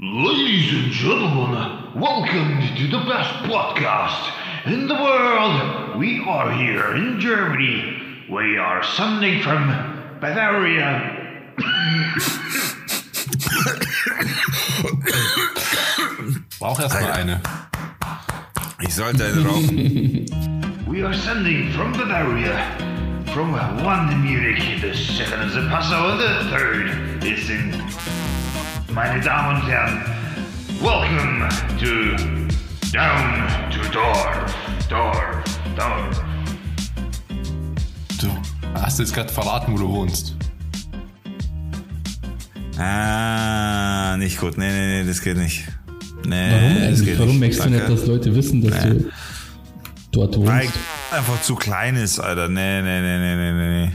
Ladies and gentlemen, welcome to the best podcast in the world. We are here in Germany. We are sending from Bavaria. Brauch erst mal eine. Ich sollte eine rauchen. We are sending from Bavaria. From one in Munich, the second is in Passau, and the third is in. Meine Damen und Herren, welcome to Down to Dorf, Dorf, Dorf. Du hast jetzt gerade verraten, wo du wohnst. Ah, nicht gut. Nee, nee, nee, das geht nicht. Nee, Warum das eigentlich? geht Warum möchtest du nicht, dass Leute wissen, dass Nee. du dort wohnst? Weil einfach zu klein ist, Alter. Nee, nee, nee, nee, nee, nee, nee.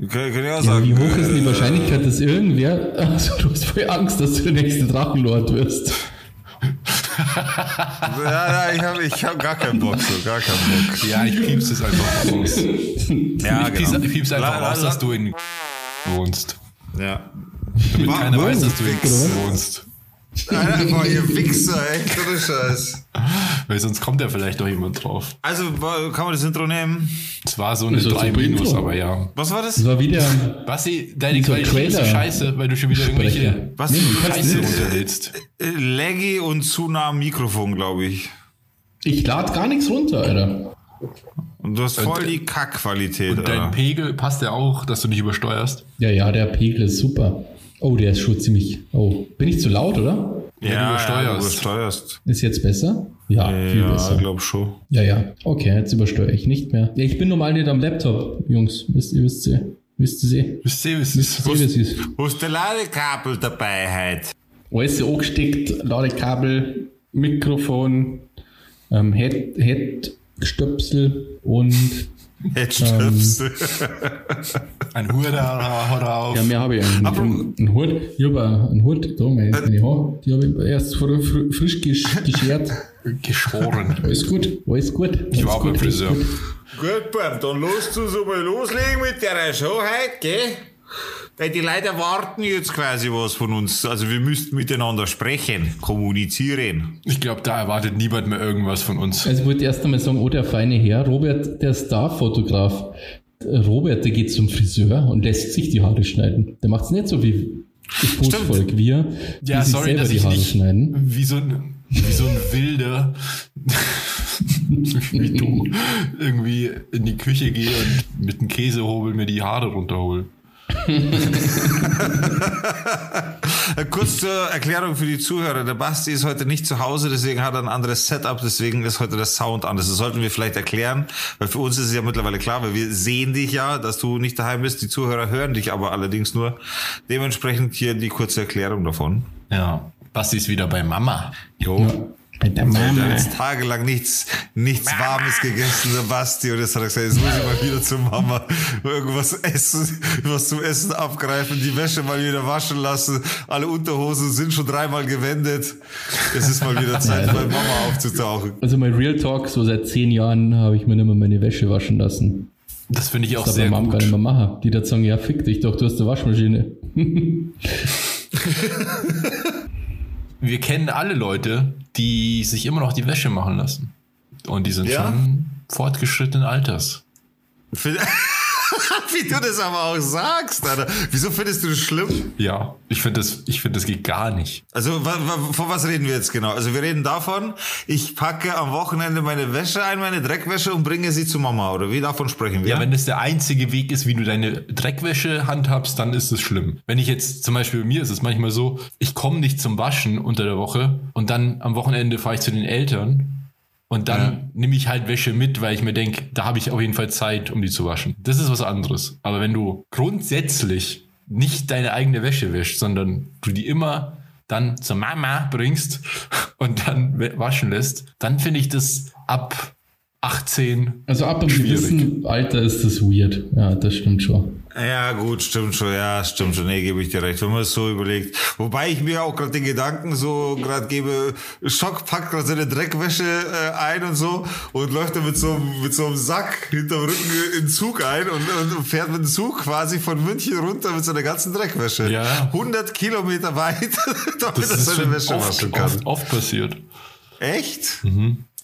Kann, kann ich auch Ja, sagen. wie hoch ist denn die Wahrscheinlichkeit, dass irgendwer. Also, du hast voll Angst, dass du der nächste Drachenlord wirst. Ja, ja, ich habe ich hab gar keinen Bock so, gar keinen Bock. Ja, ich piepse es einfach raus. Ja, ich piepse, genau. ich piepse einfach raus, dass du in wohnst. Ja. Damit keiner weiß, dass du in wohnst. Einfach ihr Wichser, echt, ohne Scheiß. Weil sonst kommt ja vielleicht noch jemand drauf. Also, kann man das Intro nehmen? Es war so eine Das ist 3 super Minus, Intro. aber ja. Was war das? Das war wieder. Basti, deine So Qualität ist so Trailer. scheiße, weil du schon wieder irgendwelche Sprecher. Was Nee, Scheiße runterlädst. Äh, Laggy und zu nah am Mikrofon, glaube ich. Ich lade gar nichts runter, Alter. Und du hast voll die Kackqualität, Und dein Alter. Pegel passt ja auch, dass du nicht übersteuerst. Ja, ja, der Pegel ist super. Oh, der ist schon ziemlich. Oh, bin ich zu laut, oder? Ja, du Ja, übersteuerst. du übersteuerst. Ist jetzt besser? Ja, viel Ja, besser. glaub schon. Ja, ja. Okay, jetzt übersteuere ich nicht mehr. Ja, ich bin normal nicht am Laptop, Jungs. Wisst ihr, wisst ihr? Wisst ihr sie? Wisst ihr, was Wisst ist? ihr, wie es ist? Hast du Ladekabel dabei heute? Alles angesteckt, Ladekabel, Mikrofon, ähm, Head, Head-Stöpsel und Headstöpsel. Ein Hurra, hurra auf. ja, mehr habe ich eigentlich nicht. Einen, einen Hut, ich habe einen Hut, da meine, meine Haare, die habe ich erst fr fr frisch gesch geschert. Geschoren. Alles gut, alles gut. Ich war beim Friseur. Gut, Bam, dann lass so mal loslegen mit der Show heute, gell? Weil die Leute erwarten jetzt quasi was von uns. Also wir müssten miteinander sprechen, kommunizieren. Ich glaube, da erwartet niemand mehr irgendwas von uns. Also ich wollte erst einmal sagen, oh, der feine Herr, Robert, der Starfotograf. Robert, der geht zum Friseur und lässt sich die Haare schneiden. Der macht es nicht so wie das Bootsvolk, wir, die Ja, sich sorry, selber dass die Haare schneiden. wie so ein, wie so ein Wilder wie du irgendwie in die Küche gehe und mit einem Käsehobel mir die Haare runterhole. Kurz zur Erklärung für die Zuhörer. Der Basti ist heute nicht zu Hause, deswegen hat er ein anderes Setup, deswegen ist heute der Sound anders. Das sollten wir vielleicht erklären, weil für uns ist es ja mittlerweile klar, weil wir sehen dich ja, dass du nicht daheim bist. Die Zuhörer hören dich aber allerdings nur. Dementsprechend hier die kurze Erklärung davon. Ja. Basti ist wieder bei Mama. Jo. Bei der Er Mama. hat jetzt tagelang nichts, nichts Warmes gegessen, der Basti. Und jetzt hat er gesagt, jetzt muss ich mal wieder zur Mama irgendwas essen, was zum Essen abgreifen, die Wäsche mal wieder waschen lassen. Alle Unterhosen sind schon dreimal gewendet. Es ist mal wieder Zeit, bei Mama aufzutauchen. Also mein Real Talk, so seit zehn Jahren habe ich mir nicht mehr meine Wäsche waschen lassen. Das finde ich auch Das sehr Mom gar nicht gut. mehr machen. Die da sagen, ja, fick dich doch, du hast eine Waschmaschine. Wir kennen alle Leute, die sich immer noch die Wäsche machen lassen. Und die sind Ja? schon fortgeschrittenen Alters. Wie du das aber auch sagst, Alter. Wieso findest du das schlimm? Ja, ich finde das, ich finde das geht gar nicht. Also, von was reden wir jetzt genau? Also, wir reden davon, ich packe am Wochenende meine Wäsche ein, meine Dreckwäsche und bringe sie zu Mama, oder wie? Davon sprechen wir? Ja, wenn das der einzige Weg ist, wie du deine Dreckwäsche handhabst, dann ist es schlimm. Wenn ich jetzt zum Beispiel bei mir ist es manchmal so, ich komme nicht zum Waschen unter der Woche und dann am Wochenende fahre ich zu den Eltern und dann Ja. nehme ich halt Wäsche mit, weil ich mir denke, da habe ich auf jeden Fall Zeit, um die zu waschen. Das ist was anderes. Aber wenn du grundsätzlich nicht deine eigene Wäsche wäschst, sondern du die immer dann zur Mama bringst und dann wa- waschen lässt, dann finde ich das ab 18 Also ab einem Schwierig. gewissen Alter ist das weird. Ja, das stimmt schon. Ja, gut, stimmt schon, ja, stimmt schon, nee, gebe ich dir recht, wenn man es so überlegt. Wobei ich mir auch gerade den Gedanken so gerade gebe, Schock packt gerade seine Dreckwäsche äh, ein und so und läuft dann mit so, mit so einem Sack hinterm Rücken in den Zug ein und, und fährt mit dem Zug quasi von München runter mit seiner ganzen Dreckwäsche. Ja. 100 Kilometer weit, damit Das er ist seine Wäsche waschen oft, kann. oft, oft passiert. Echt?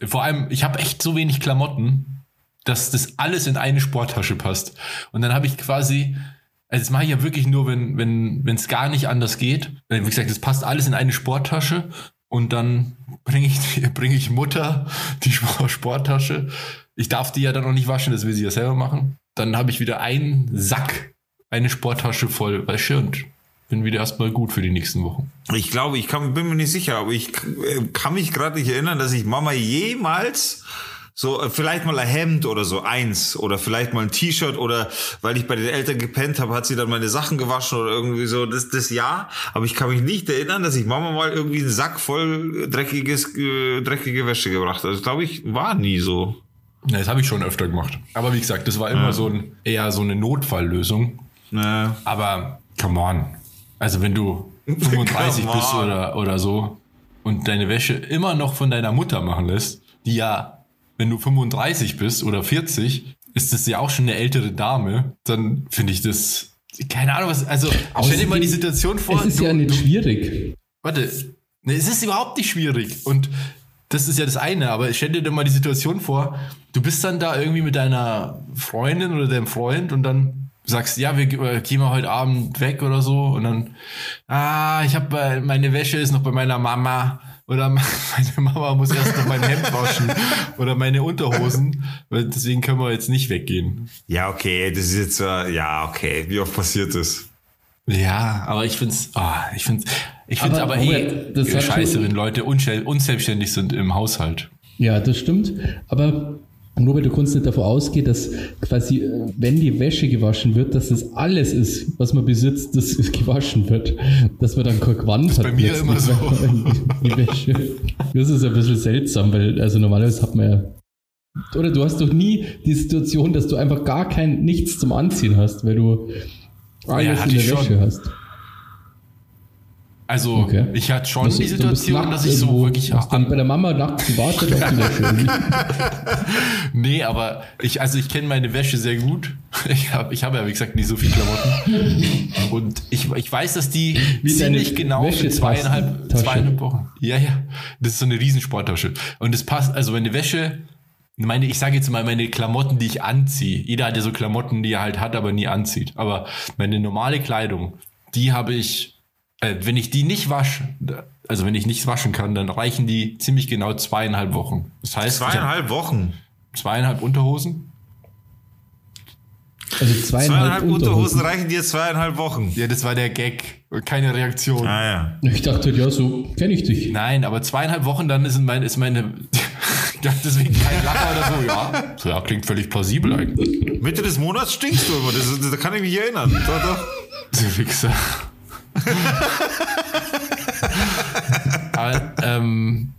Vor allem, ich habe echt so wenig Klamotten, dass das alles in eine Sporttasche passt. Und dann habe ich quasi, also das mache ich ja wirklich nur, wenn wenn wenn es gar nicht anders geht. Äh, Wie gesagt, das passt alles in eine Sporttasche und dann bringe ich bringe ich Mutter die Sport- Sporttasche. Ich darf die ja dann noch nicht waschen, das will sie ja selber machen. Dann habe ich wieder einen Sack, eine Sporttasche voll Wäsche und bin wieder erstmal gut für die nächsten Wochen. Ich glaube, ich kann, bin mir nicht sicher, aber ich äh, kann mich gerade nicht erinnern, dass ich Mama jemals so äh, vielleicht mal ein Hemd oder so eins oder vielleicht mal ein T-Shirt oder weil ich bei den Eltern gepennt habe, hat sie dann meine Sachen gewaschen oder irgendwie so das das Jahr. Aber ich kann mich nicht erinnern, dass ich Mama mal irgendwie einen Sack voll dreckiges äh, dreckige Wäsche gebracht. habe. Also glaube ich war nie so. Ja, das habe ich schon öfter gemacht. Aber wie gesagt, das war immer so ein eher so eine Notfalllösung. Ne. Aber come on. Also wenn du 35 Come bist oder, oder so und deine Wäsche immer noch von deiner Mutter machen lässt, die ja, wenn du 35 bist oder 40, ist das ja auch schon eine ältere Dame, dann finde ich das, keine Ahnung was, also stell dir mal die Situation vor. Es ist du, ja nicht du, schwierig. Warte, ne, es ist überhaupt nicht schwierig. Und das ist ja das eine, aber stell dir doch mal die Situation vor, du bist dann da irgendwie mit deiner Freundin oder deinem Freund und dann sagst, ja, wir äh, gehen mal heute Abend weg oder so und dann, ah, ich habe meine Wäsche ist noch bei meiner Mama oder meine Mama muss erst noch mein Hemd waschen oder meine Unterhosen, weil deswegen können wir jetzt nicht weggehen. Ja, okay, das ist jetzt äh, ja okay. Wie oft passiert das? Ja, aber ich find's, ah, ich find's, ich find's Aber aber, eh Robert, das hat scheiße, wenn Leute unselbstständig sind im Haushalt. Ja, das stimmt. Aber Robert, du kannst nicht davon ausgehen, dass quasi, äh, wenn die Wäsche gewaschen wird, dass das alles ist, was man besitzt, das gewaschen wird. Dass man dann kein Gewand hat. bei mir immer so. Die Wäsche. Das ist ein bisschen seltsam, weil also normalerweise hat man ja. Oder du hast doch nie die Situation, dass du einfach gar kein nichts zum Anziehen hast, weil du alles hatte in der Wäsche schon. hast. Also, Okay. ich hatte schon Das- die Situation, dass ich so wirklich hast dann bei der Mama nachts gewartet auf die Wäsche. Nee, aber ich, also ich kenne meine Wäsche sehr gut. Ich habe ich hab ja, wie gesagt, nicht so viel Klamotten. Und ich, ich weiß, dass die Wie ziemlich genau für zweieinhalb, zweieinhalb Wochen. Ja, ja. Das ist so eine Riesensporttasche. Und es passt, also meine Wäsche, meine, ich sage jetzt mal, meine Klamotten, die ich anziehe. Jeder hat ja so Klamotten, die er halt hat, aber nie anzieht. Aber meine normale Kleidung, die habe ich, äh, wenn ich die nicht wasche, also wenn ich nichts waschen kann, dann reichen die ziemlich genau zweieinhalb Wochen. Das heißt, Zweieinhalb Wochen. zweieinhalb Unterhosen. Also zweieinhalb, Zweieinhalb Unterhosen Unterhosen. reichen dir zweieinhalb Wochen. Ja, das war der Gag. Keine Reaktion. Ah ja. Ich dachte, ja, so kenne ich dich. Nein, aber zweieinhalb Wochen dann ist, mein, ist meine. Ja, deswegen kein Lacher oder so. Ja, so, ja, klingt völlig plausibel eigentlich. Mitte des Monats stinkst du immer. Das, das, da kann ich mich erinnern. Doch, doch. Der Wichser. aber, ähm,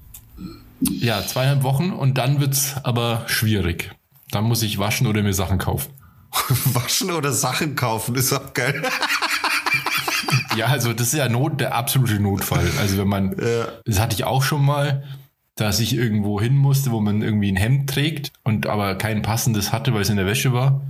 ja, zweieinhalb Wochen und dann wird's aber schwierig. Dann muss ich waschen oder mir Sachen kaufen. Waschen oder Sachen kaufen ist auch geil. Ja, also das ist ja Not, der absolute Notfall. Also wenn man, das hatte ich auch schon mal, dass ich irgendwo hin musste, wo man irgendwie ein Hemd trägt und aber kein passendes hatte, weil es in der Wäsche war.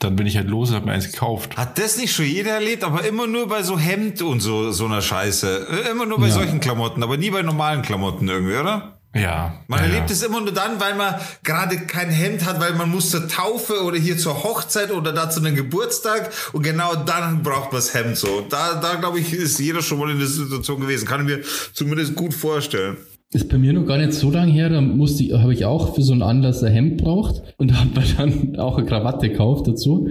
Dann bin ich halt los und habe mir eins gekauft. Hat das nicht schon jeder erlebt, aber immer nur bei so Hemd und so, so einer Scheiße. Immer nur bei Ja. solchen Klamotten, aber nie bei normalen Klamotten irgendwie, oder? Ja. Man ja, erlebt ja. es immer nur dann, weil man gerade kein Hemd hat, weil man muss zur Taufe oder hier zur Hochzeit oder da zu einem Geburtstag und genau dann braucht man das Hemd so. Da, da glaube ich, ist jeder schon mal in der Situation gewesen. Kann ich mir zumindest gut vorstellen. Ist bei mir noch gar nicht so lange her, da musste ich, habe ich auch für so einen Anlass ein Hemd braucht und habe mir dann auch eine Krawatte gekauft dazu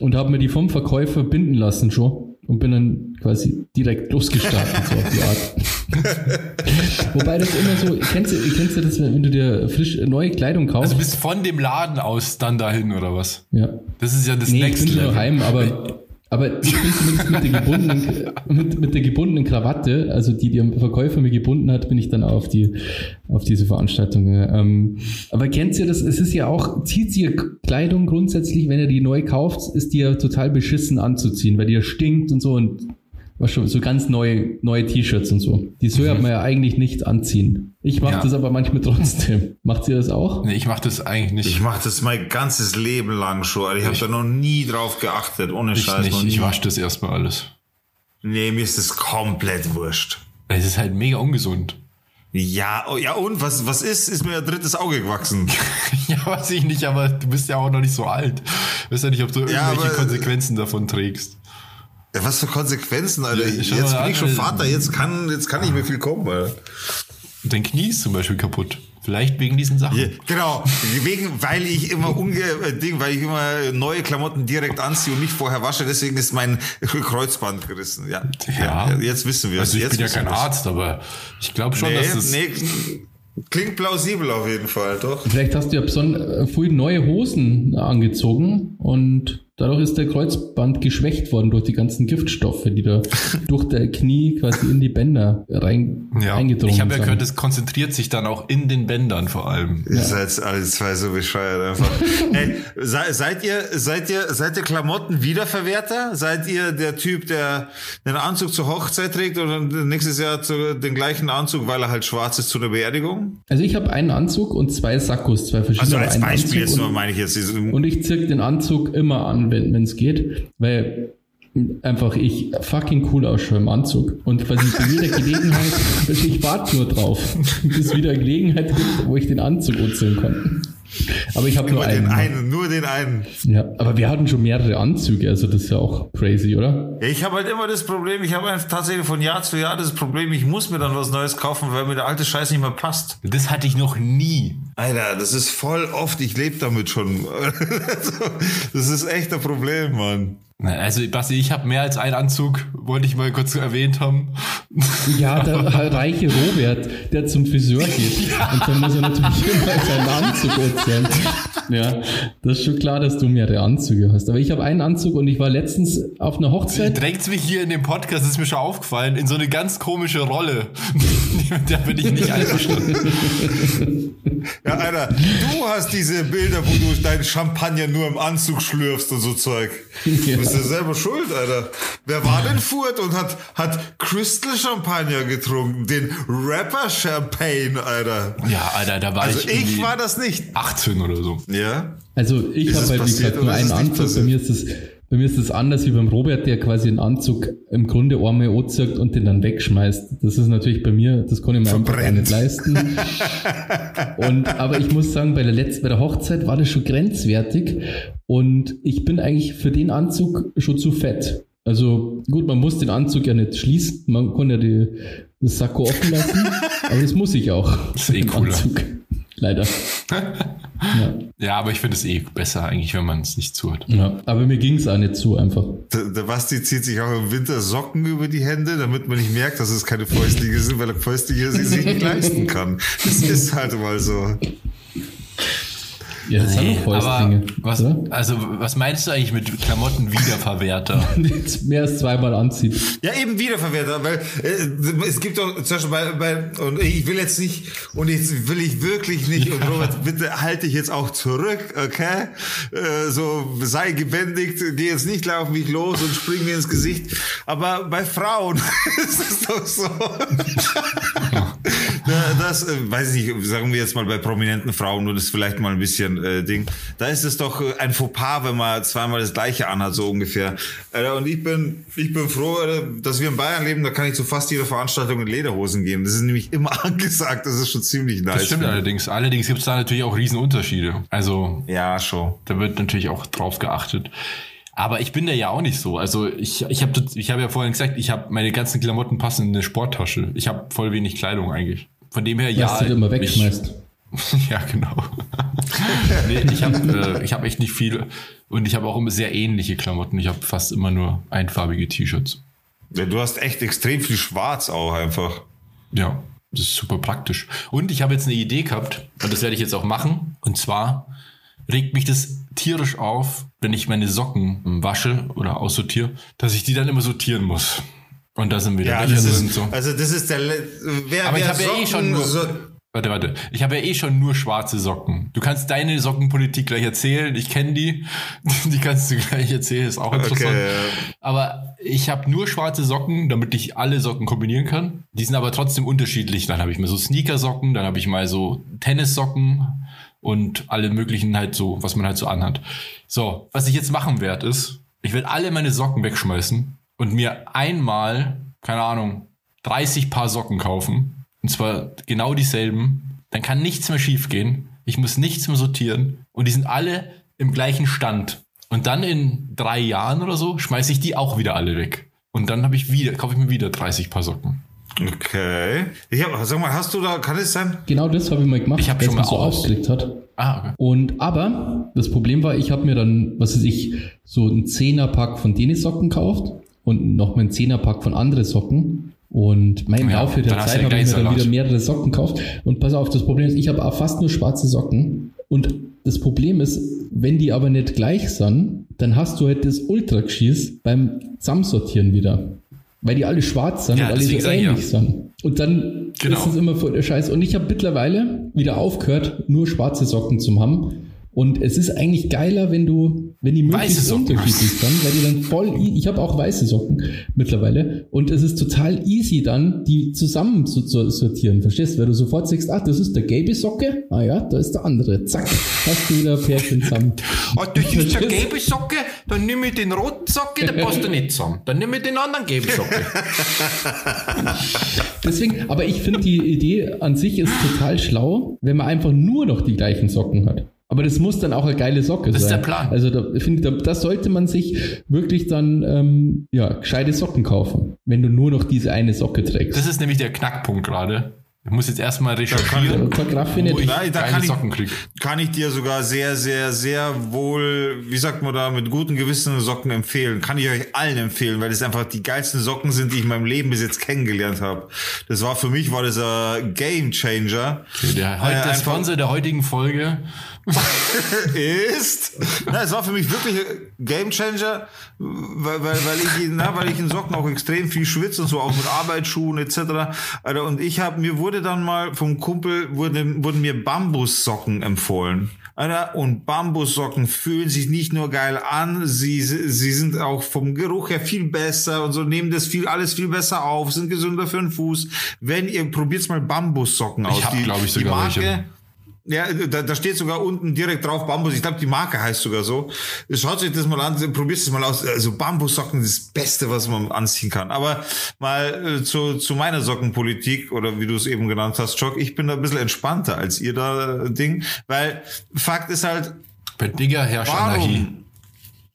und habe mir die vom Verkäufer binden lassen schon und bin dann quasi direkt losgestartet, so auf die Art. Wobei das immer so, kennst du, kennst du das, wenn du dir frisch neue Kleidung kaufst? Also bist von dem Laden aus dann dahin oder was? ja. Das ist ja das Nee, ich Next bin schon Level. daheim, aber, Aber ich bin zumindest mit der gebundenen, mit, mit der gebundenen Krawatte, also die der Verkäufer mir gebunden hat, bin ich dann auf die, auf diese Veranstaltung. Ähm, aber kennt ihr das? Es ist ja auch, zieht ihr Kleidung grundsätzlich, wenn ihr die neu kauft, ist die ja total beschissen anzuziehen, weil die ja stinkt und so und was schon, so ganz neue, neue T-Shirts und so. Die sollte man ja eigentlich nicht anziehen. Ich mache Ja. das aber manchmal trotzdem. Macht ihr das auch? Nee, ich mache das eigentlich nicht. Ich mache das mein ganzes Leben lang schon. Alter. Ich habe da noch nie drauf geachtet. Ohne Ich Scheiß. nicht. Ich wasche das erstmal alles. Nee, mir ist das komplett wurscht. Es ist halt mega ungesund. Ja, oh, ja und was, was ist? Ist mir ein drittes Auge gewachsen. Ja, weiß ich nicht, aber du bist ja auch noch nicht so alt. Weißt ja nicht, ob du irgendwelche aber- Konsequenzen davon trägst. Ja, was für Konsequenzen, Alter. Ja, jetzt bin ich schon an, Vater, jetzt kann, jetzt kann nicht mehr viel kommen, Alter. Dein Knie ist zum Beispiel kaputt. Vielleicht wegen diesen Sachen. Ja, genau, wegen, weil ich immer unge äh, Ding, weil ich immer neue Klamotten direkt anziehe und nicht vorher wasche, deswegen ist mein Kreuzband gerissen. Ja, Ja. jetzt wissen wir Also ich jetzt bin ja kein. Arzt, aber ich glaube schon, Nee, dass das... nee, klingt plausibel auf jeden Fall, doch. Vielleicht hast du ja äh, früh neue Hosen angezogen und dadurch ist der Kreuzband geschwächt worden durch die ganzen Giftstoffe, die da durch der Knie quasi in die Bänder rein Ja, eingedrungen ich habe ja gehört, es konzentriert sich dann auch in den Bändern vor allem. Ihr seid alle zwei so bescheuert einfach. Ey, se, seid ihr, seid ihr, seid ihr Klamotten Wiederverwerter? Seid ihr der Typ, der den Anzug zur Hochzeit trägt oder nächstes Jahr zu, den gleichen Anzug, weil er halt schwarz ist zu der Beerdigung? Also ich habe einen Anzug und zwei Sakkos, zwei verschiedene. Also als Beispiel Anzug jetzt nur und, meine ich jetzt. und ich zirk den Anzug immer an, wenn es geht, weil einfach ich fucking cool ausschaue im Anzug und quasi bei jeder Gelegenheit, ich warte nur drauf, bis es wieder Gelegenheit gibt, wo ich den Anzug anziehen kann. Aber ich habe nur Nur den einen. einen, nur den einen. Ja, aber wir hatten schon mehrere Anzüge, also das ist ja auch crazy, oder? Ja, ich habe halt immer das Problem, ich habe einfach tatsächlich von Jahr zu Jahr das Problem, ich muss mir dann was Neues kaufen, weil mir der alte Scheiß nicht mehr passt. Das hatte ich noch nie. Alter, das ist voll oft, ich lebe damit schon. das ist echt ein Problem, Mann. Also, Basti, ich habe mehr als einen Anzug, wollte ich mal kurz erwähnt haben. Ja, der reiche Robert, der zum Friseur geht. Und dann muss er natürlich immer seinen Anzug anziehen. Ja, das ist schon klar, dass du mehrere Anzüge hast. Aber ich habe einen Anzug und ich war letztens auf einer Hochzeit. Drängt mich hier in dem Podcast, ist mir schon aufgefallen, in so eine ganz komische Rolle. da bin ich nicht einverstanden. Ja, Alter, du hast diese Bilder, wo du deinen Champagner nur im Anzug schlürfst und so Zeug. Ja. Bist ja selber schuld, Alter. Wer war denn Furt und hat, hat Crystal Champagner getrunken? Den Rapper Champagne, Alter. Ja, Alter, da war Also ich, ich irgendwie war das nicht. 18 oder so. Ja? Also ich habe es halt, wie gesagt, nur einen es nicht Anzug. Bei mir ist das, bei mir ist das anders wie beim Robert, der quasi einen Anzug im Grunde einmal anzieht und den dann wegschmeißt. Das ist natürlich bei mir, das kann ich mir Verbrennt. nicht leisten. und, aber ich muss sagen, bei der letzten, bei der Hochzeit war das schon grenzwertig und ich bin eigentlich für den Anzug schon zu fett. Also gut, man muss den Anzug ja nicht schließen, man kann ja die, das Sakko offen lassen, aber das muss ich auch. ist eh cooler. Anzug. Leider. ja. Ja, aber ich finde es eh besser eigentlich, wenn man es nicht zu hat. Ja, aber mir ging es auch nicht so einfach. Der, der Basti zieht sich auch im Winter Socken über die Hände, damit man nicht merkt, dass es keine Fäustlinge sind, weil er Fäustlinge sich nicht leisten kann. Das ist halt mal so. Ja, das Nee, sind doch aber was, oder? also, was meinst du eigentlich mit Klamotten Wiederverwerter? Jetzt mehr als zweimal anzieht. Ja, eben Wiederverwerter, weil äh, es gibt doch zum Beispiel bei, bei und ich will jetzt nicht und jetzt will ich wirklich nicht und Robert, bitte halte ich jetzt auch zurück, okay? Äh, so sei gebändigt, geh jetzt nicht laufen mich los und spring mir ins Gesicht. Aber bei Frauen ist es doch so. Da- das, äh, weiß ich nicht, sagen wir jetzt mal bei prominenten Frauen, nur das vielleicht mal ein bisschen äh, Ding. Da ist es doch äh, ein Fauxpas, wenn man zweimal das gleiche anhat, so ungefähr. Äh, und ich bin, ich bin froh, äh, dass wir in Bayern leben, da kann ich zu fast jeder Veranstaltung in Lederhosen gehen. Das ist nämlich immer angesagt, das ist schon ziemlich nice. Das stimmt allerdings. Allerdings gibt es da natürlich auch Riesenunterschiede. Also, Ja, schon. da wird natürlich auch drauf geachtet. Aber ich bin da ja auch nicht so. Also ich, ich habe ich hab ja vorhin gesagt, ich habe meine ganzen Klamotten passen in eine Sporttasche. Ich habe voll wenig Kleidung eigentlich. Von dem her, ja. Ja, du immer ich- wegschmeißt. ja, genau. nee, ich habe äh, ich hab echt nicht viel. Und ich habe auch immer sehr ähnliche Klamotten. Ich habe fast immer nur einfarbige T-Shirts. Ja, du hast echt extrem viel Schwarz auch einfach. Ja, das ist super praktisch. Und ich habe jetzt eine Idee gehabt, und das werde ich jetzt auch machen. Und zwar regt mich das tierisch auf, wenn ich meine Socken wasche oder aussortiere, dass ich die dann immer sortieren muss. Und da sind wir Ja, Löcher das ist, so. also das ist der, wer, Aber ich wer habe ja eh schon nur, so, warte, warte. Ich habe ja eh schon nur schwarze Socken. Du kannst deine Sockenpolitik gleich erzählen. Ich kenne die. Die kannst du gleich erzählen. Ist auch interessant. Okay, ja. Aber ich habe nur schwarze Socken, damit ich alle Socken kombinieren kann. Die sind aber trotzdem unterschiedlich. Dann habe ich mal so Sneakersocken, dann habe ich mal so Tennissocken und alle möglichen halt so, was man halt so anhat. So, was ich jetzt machen werde, ist, ich werde alle meine Socken wegschmeißen und mir einmal, keine Ahnung, 30 Paar Socken kaufen. Und zwar genau dieselben. Dann kann nichts mehr schief gehen. Ich muss nichts mehr sortieren. Und die sind alle im gleichen Stand. Und dann in drei Jahren oder so schmeiße ich die auch wieder alle weg. Und dann habe ich wieder, kaufe ich mir wieder 30 Paar Socken. Okay. Ich hab, sag mal, hast du da, kann es sein? Genau das habe ich mal gemacht, Ich hab weil schon mal so aus. aufgeregt hat. Ah, okay. Und aber das Problem war, ich habe mir dann, was weiß ich, so einen Zehnerpack von denen Socken gekauft und noch mal einen Zehnerpack von andere Socken. Und mein Ja, Laufe der Zeit habe ich mir dann wieder mehrere Socken gekauft. Und pass auf, das Problem ist, ich habe auch fast nur schwarze Socken. Und das Problem ist, wenn die aber nicht gleich sind, dann hast du halt das Ultra-Geschieß beim Zusammensortieren wieder. Weil die alle schwarz sind Ja, und alle so sag ich ja. ähnlich sind. Und dann Genau. ist es immer voll der Scheiß. Und ich habe mittlerweile wieder aufgehört, nur schwarze Socken zu haben. Und es ist eigentlich geiler, wenn du, wenn die Weiße möglichst Socken unterschiedlich sind, weil die dann voll, ich habe auch weiße Socken mittlerweile. Und es ist total easy dann, die zusammen zu, zu sortieren. Verstehst du? Weil du sofort sagst, ach, das ist der gelbe Socke. Ah ja, da ist der andere. Zack, hast du wieder Pärchen zusammen. Oh, das ist der gelbe Socke, dann nehme ich den roten Socke, der passt da nicht zusammen. Dann nehme ich den anderen gelben Socke. Deswegen, aber ich finde die Idee an sich ist total schlau, wenn man einfach nur noch die gleichen Socken hat. Aber das muss dann auch eine geile Socke Das ist sein. der Plan. Also da finde ich, da, da sollte man sich wirklich dann ähm, ja gescheite Socken kaufen, wenn du nur noch diese eine Socke trägst. Das ist nämlich der Knackpunkt gerade. Ich muss jetzt erstmal recherchieren, wo nicht. ich Nein, da geile kann ich-. Kann ich dir sogar sehr, sehr, sehr wohl, wie sagt man da, mit gutem Gewissen Socken empfehlen. Kann ich euch allen empfehlen, weil es einfach die geilsten Socken sind, die ich in meinem Leben bis jetzt kennengelernt habe. Das war für mich, war das ein Game Changer. Der, Äh, der Sponsor der heutigen Folge. ist. Na, es war für mich wirklich ein Game Changer, weil, weil, weil, ich, in- na, weil ich in Socken auch extrem viel schwitze und so, auch mit Arbeitsschuhen etc. Alter, und ich habe mir wurde dann mal vom Kumpel, wurde, wurden mir Bambussocken empfohlen. Alter, und Bambussocken fühlen sich nicht nur geil an, sie, sie sind auch vom Geruch her viel besser und so, nehmen das viel, alles viel besser auf, sind gesünder für den Fuß. Wenn ihr probiert's mal Bambussocken aus. hab, Die- glaub ich, die sogar Marke, welche. Ja, da, da steht sogar unten direkt drauf Bambus. Ich glaube, die Marke heißt sogar so. Schaut euch das mal an, probiert es mal aus. Also Bambussocken ist das Beste, was man anziehen kann. Aber mal äh, zu, zu meiner Sockenpolitik oder wie du es eben genannt hast, Jock, ich bin da ein bisschen entspannter als ihr da äh, Ding. Weil Fakt ist halt, Bei Digger herrscht Anarchie.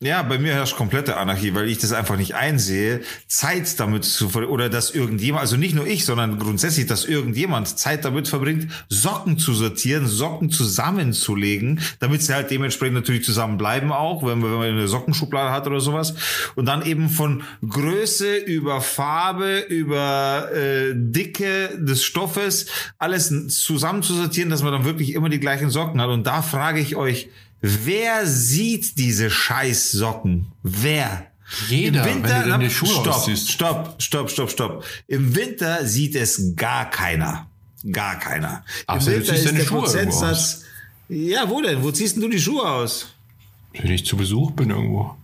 Ja, bei mir herrscht komplette Anarchie, weil ich das einfach nicht einsehe, Zeit damit zu ver oder dass irgendjemand, also nicht nur ich, sondern grundsätzlich, dass irgendjemand Zeit damit verbringt, Socken zu sortieren, Socken zusammenzulegen, damit sie halt dementsprechend natürlich zusammenbleiben auch, wenn man, wenn man eine Sockenschublade hat oder sowas. Und dann eben von Größe über Farbe, über äh, Dicke des Stoffes, alles zusammenzusortieren, dass man dann wirklich immer die gleichen Socken hat. Und da frage ich euch, Wer sieht diese scheiß Socken? Wer? Jeder, wenn du na, Schuhe stopp, stopp, stopp, stopp, stopp. Im Winter sieht es gar keiner. Gar keiner. Außer Im du ziehst deine Schuhe irgendwo Ja, wo denn? Wo ziehst denn du die Schuhe aus? Wenn ich zu Besuch bin irgendwo.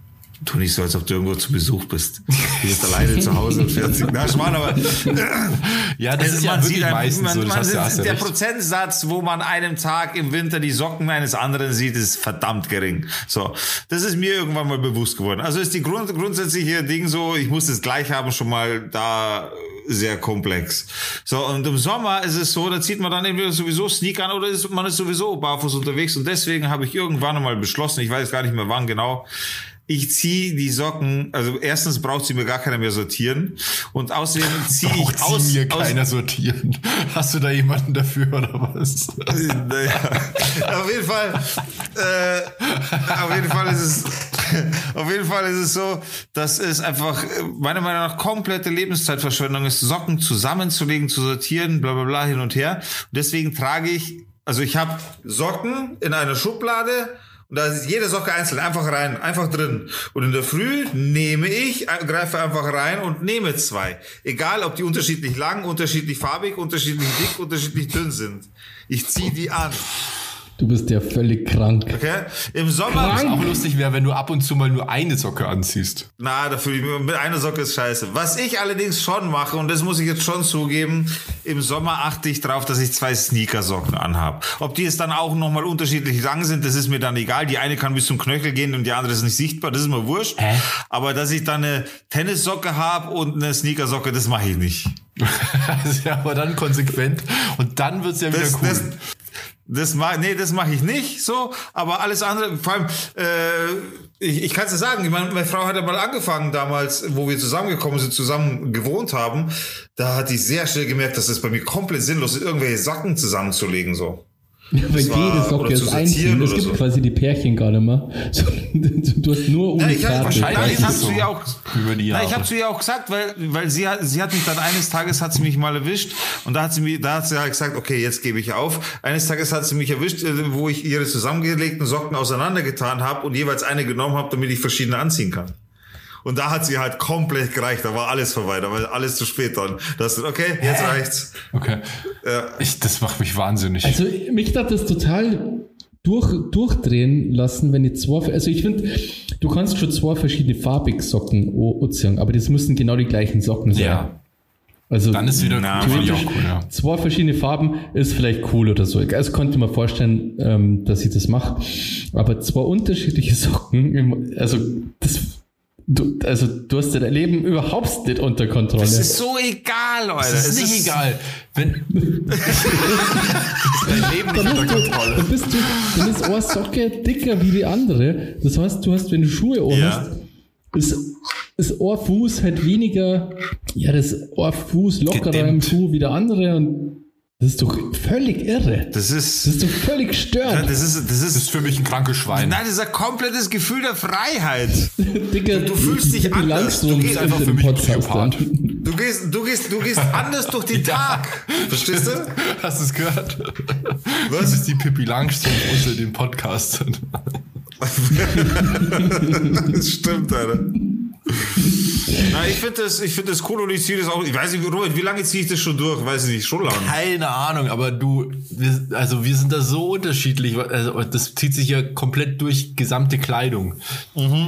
Tu nicht so, als ob du irgendwo zu Besuch bist. Du bist alleine zu Hause und fährst Na, Schmarrn, aber Ja, das Also ist ja man wirklich sieht einfach- meistens man, so. Man, hast hast der recht. Prozentsatz, wo man einem Tag im Winter die Socken eines anderen sieht, ist verdammt gering. So, das ist mir irgendwann mal bewusst geworden. Also ist die Grund, grundsätzliche Ding so, ich muss das gleich haben, schon mal da sehr komplex. So, und im Sommer ist es so, da zieht man dann entweder sowieso Sneaker an oder ist, man ist sowieso barfuß unterwegs und deswegen habe ich irgendwann mal beschlossen, ich weiß gar nicht mehr wann genau, ich ziehe die Socken, also erstens braucht sie mir gar keiner mehr sortieren und außerdem ziehe ich Braucht aus, sie mir aus keiner sortieren. Hast du da jemanden dafür oder was? naja, auf jeden Fall, äh, auf jeden Fall ist es, auf jeden Fall ist es so, dass es einfach äh, meiner Meinung nach komplette Lebenszeitverschwendung ist, Socken zusammenzulegen, zu sortieren, bla bla bla hin und her. Und deswegen trage ich, also ich habe Socken in einer Schublade Und da ist jede Socke einzeln, einfach rein, einfach drin. Und in der Früh nehme ich, äh, greife einfach rein und nehme zwei. Egal, ob die unterschiedlich lang, unterschiedlich farbig, unterschiedlich dick, unterschiedlich dünn sind. Ich ziehe die an. Du bist ja völlig krank. Okay? Im Sommer. Was auch lustig wäre, wenn du ab und zu mal nur eine Socke anziehst. Na, dafür mit einer Socke ist scheiße. Was ich allerdings schon mache, und das muss ich jetzt schon zugeben, im Sommer achte ich darauf, dass ich zwei Sneakersocken anhabe. Ob die jetzt dann auch nochmal unterschiedlich lang sind, das ist mir dann egal. Die eine kann bis zum Knöchel gehen und die andere ist nicht sichtbar, das ist mir wurscht. Hä? Aber dass ich dann eine Tennissocke habe und eine Sneakersocke, das mache ich nicht. das ist ja aber dann konsequent. Und dann wird's ja wieder Das, cool. das, das mach, nee, das mache ich nicht so, aber alles andere, vor allem, äh, ich, ich kann es dir sagen, ich meine, meine Frau hat ja mal angefangen damals, wo wir zusammengekommen sind, zusammen gewohnt haben, da hat die sehr schnell gemerkt, dass es bei mir komplett sinnlos ist, irgendwelche Sacken zusammenzulegen, so. Weil war- jede Socke ist einzeln. Es gibt so. quasi die Pärchen gar nicht mehr. So, Du hast nur Ja, ich hab, wahrscheinlich nein, ich auch, Über die habe zu ihr auch gesagt, weil, weil sie hat, sie hat mich dann eines Tages hat sie mich mal erwischt und da hat sie mir, da hat sie halt gesagt, okay, jetzt gebe ich auf. Eines Tages hat sie mich erwischt, äh, wo ich ihre zusammengelegten Socken auseinandergetan habe und jeweils eine genommen habe, damit ich verschiedene anziehen kann. Und da hat sie halt komplett gereicht, da war alles vorbei, da war alles zu spät dann. Da hast du, okay, jetzt reicht's. Okay. Ja. Ich, das macht mich wahnsinnig. Also mich hat das total durch, durchdrehen lassen, wenn ich zwei, also ich finde, du kannst schon zwei verschiedene farbig Socken o- anziehen, aber das müssen genau die gleichen Socken sein. ja. Also Dann ist wieder Na, finde ich auch theoretisch cool, ja. zwei verschiedene Farben ist vielleicht cool oder so. Also konnte mir vorstellen, ähm, dass ich das mache. Aber zwei unterschiedliche Socken, im- also das, du, also du hast dein Leben überhaupt nicht unter Kontrolle. Es ist so egal, Leute. Das ist Es nicht egal. Wenn, dein Leben nicht unter Kontrolle. Dann bist du, dann ist eine Socke dicker wie die andere. Das heißt, du hast, wenn du Schuhe an Ja. hast, ist, ist ein Fuß halt weniger, ja, das ein Fuß lockerer im Gedämmt. Schuh wie der andere und das ist doch völlig irre. Das ist, Das ist doch völlig gestört. das ist, das Das ist, ist für mich ein krankes Schwein. nein, das ist ein komplettes Gefühl der Freiheit. Digga, du fühlst dich anders. Du gehst ist einfach in für mich Podcast. Du gehst, du gehst, du gehst anders durch den Tag. Verstehst du? Hast du es gehört? Was? Das ist die Pippi Langstrumpf unter den Podcastern. Das stimmt, Alter. Na, ich finde das, ich finde das cool und ich ziehe das auch. Ich weiß nicht, Robert, wie lange ziehe ich das schon durch? Weiß ich nicht, schon lange. Keine Ahnung, aber du, wir, also wir sind da so unterschiedlich. Also das zieht sich ja komplett durch gesamte Kleidung.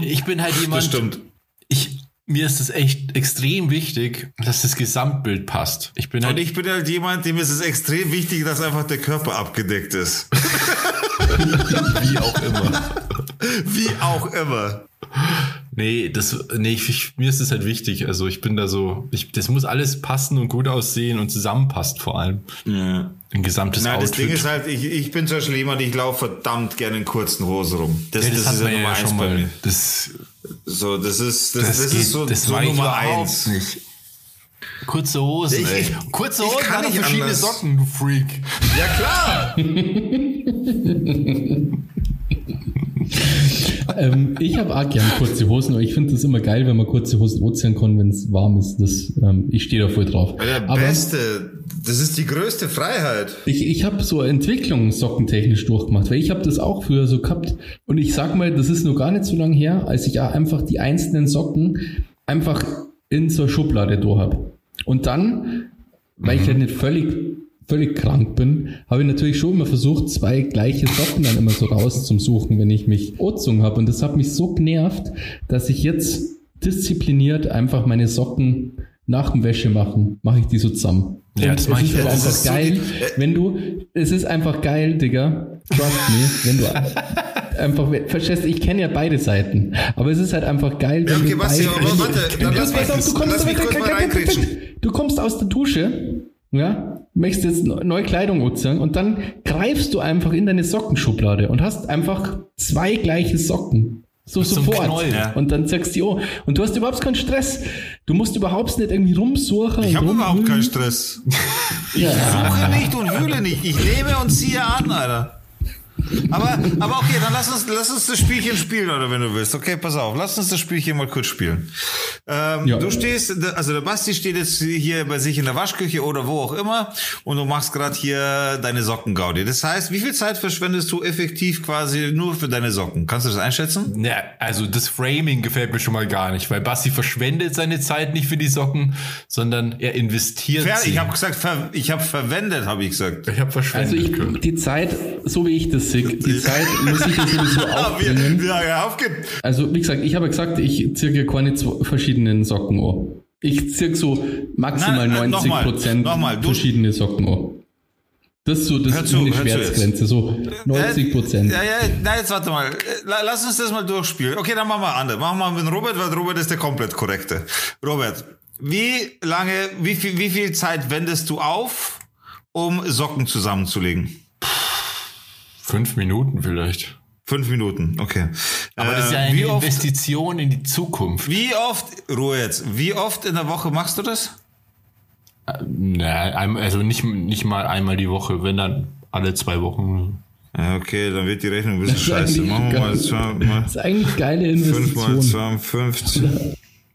Ich bin halt jemand. Das stimmt. Ich, mir ist es echt extrem wichtig, dass das Gesamtbild passt. Ich bin Und halt, ich bin halt jemand, dem ist es extrem wichtig, dass einfach der Körper abgedeckt ist. wie auch immer. Wie auch immer. Nee, das, nee, ich, ich, mir ist es halt wichtig. Also ich bin da so, ich, das muss alles passen und gut aussehen und zusammenpasst vor allem. Ja. Ein gesamtes Nein, das Outfit. Ding ist halt, ich, ich bin zum Beispiel jemand, ich laufe verdammt gerne in kurzen Hosen rum. Das, ja, das, das, ist ja Nummer ja eins bei mir. Das, So, das ist, das, das, das, geht, ist so, das so war ich Nummer eins. nicht. Kurze Hosen, Ich- ich- Kurze ich Hosen, kann dann noch nicht verschiedene anders. Socken, du Freak. Ja, klar. ähm, ich habe auch gern kurze Hosen, aber ich finde das immer geil, wenn man kurze Hosen anziehen kann, wenn es warm ist. Das, ähm, ich stehe da voll drauf. Der aber Beste. Das ist die größte Freiheit. ich, ich habe so eine Entwicklung sockentechnisch durchgemacht, weil ich habe das auch früher so gehabt. Und ich sag mal, das ist noch gar nicht so lange her, als ich einfach die einzelnen Socken einfach in so eine Schublade da habe. Und dann, weil ich halt nicht völlig völlig krank bin, habe ich natürlich schon immer versucht, zwei gleiche Socken dann immer so rauszusuchen, wenn ich mich angezogen habe. Und das hat mich so genervt, dass ich jetzt diszipliniert einfach meine Socken nach dem Wäsche machen, mache ich die so zusammen. Ja, das mach es ich ist ja. einfach ist so geil, die- wenn du, es ist einfach geil, Digga, trust me, wenn du einfach, verstehst, ich kenne ja beide Seiten, aber es ist halt einfach geil, wenn Ja, okay, du Basti, beide, aber warte, dann Du lass pass mich, auf, du kommst, lass mich kurz mal reinkritschen. du kommst aus der Dusche, ja, möchtest jetzt neue Kleidung anziehen und dann greifst du einfach in deine Sockenschublade und hast einfach zwei gleiche Socken. So so ein sofort. Knoll, ja. Und dann sagst du, oh, und du hast überhaupt keinen Stress. Du musst überhaupt nicht irgendwie rumsuchen. Ich habe überhaupt keinen Stress. Ja. Suche nicht und wühle nicht. Ich nehme und ziehe an, Alter. Aber, aber okay, dann lass uns, lass uns das Spielchen spielen, oder wenn du willst. Okay, pass auf, lass uns das Spielchen mal kurz spielen. Ähm, Ja. Du stehst, also der Basti steht jetzt hier bei sich in der Waschküche oder wo auch immer und du machst gerade hier deine Sockengaudi. Das heißt, wie viel Zeit verschwendest du effektiv quasi nur für deine Socken? Kannst du das einschätzen? Ja, also das Framing gefällt mir schon mal gar nicht, weil Basti verschwendet seine Zeit nicht für die Socken, sondern er investiert Fair, sie. ich habe gesagt, ver, ich habe verwendet, habe ich gesagt. ich hab verschwendet. Also ich, die Zeit, so wie ich das sehe, die Zeit muss ich ja sowieso wir, aufbringen. wir, ja, aufge Also wie gesagt, ich habe gesagt, ich zirke keine zwei verschiedenen Socken an. Ich zirke so maximal Nein, nein, 90 nochmal, Prozent nochmal, du- verschiedene Socken an. Das ist so das Hör ist zu, jetzt. Schmerzgrenze, so 90 Prozent. Ja, ja, na, jetzt warte mal. La- Lass uns das mal durchspielen. Okay, dann machen wir anders. Machen wir mit Robert, weil Robert ist der komplett korrekte. Robert, wie lange, wie viel, wie viel Zeit wendest du auf, um Socken zusammenzulegen? Fünf Minuten vielleicht. Fünf Minuten, okay. Aber das ist ja Äh, eine oft, Investition in die Zukunft. wie oft, Ruhe jetzt, wie oft in der Woche machst du das? Na, einmal- also nicht, nicht mal einmal die Woche, wenn dann alle zwei Wochen. Ja, okay, dann wird die Rechnung ein bisschen Das ist scheiße. eigentlich Machen wir mal zwei, mal, Das ist eigentlich geile fünf mal Investition. 52.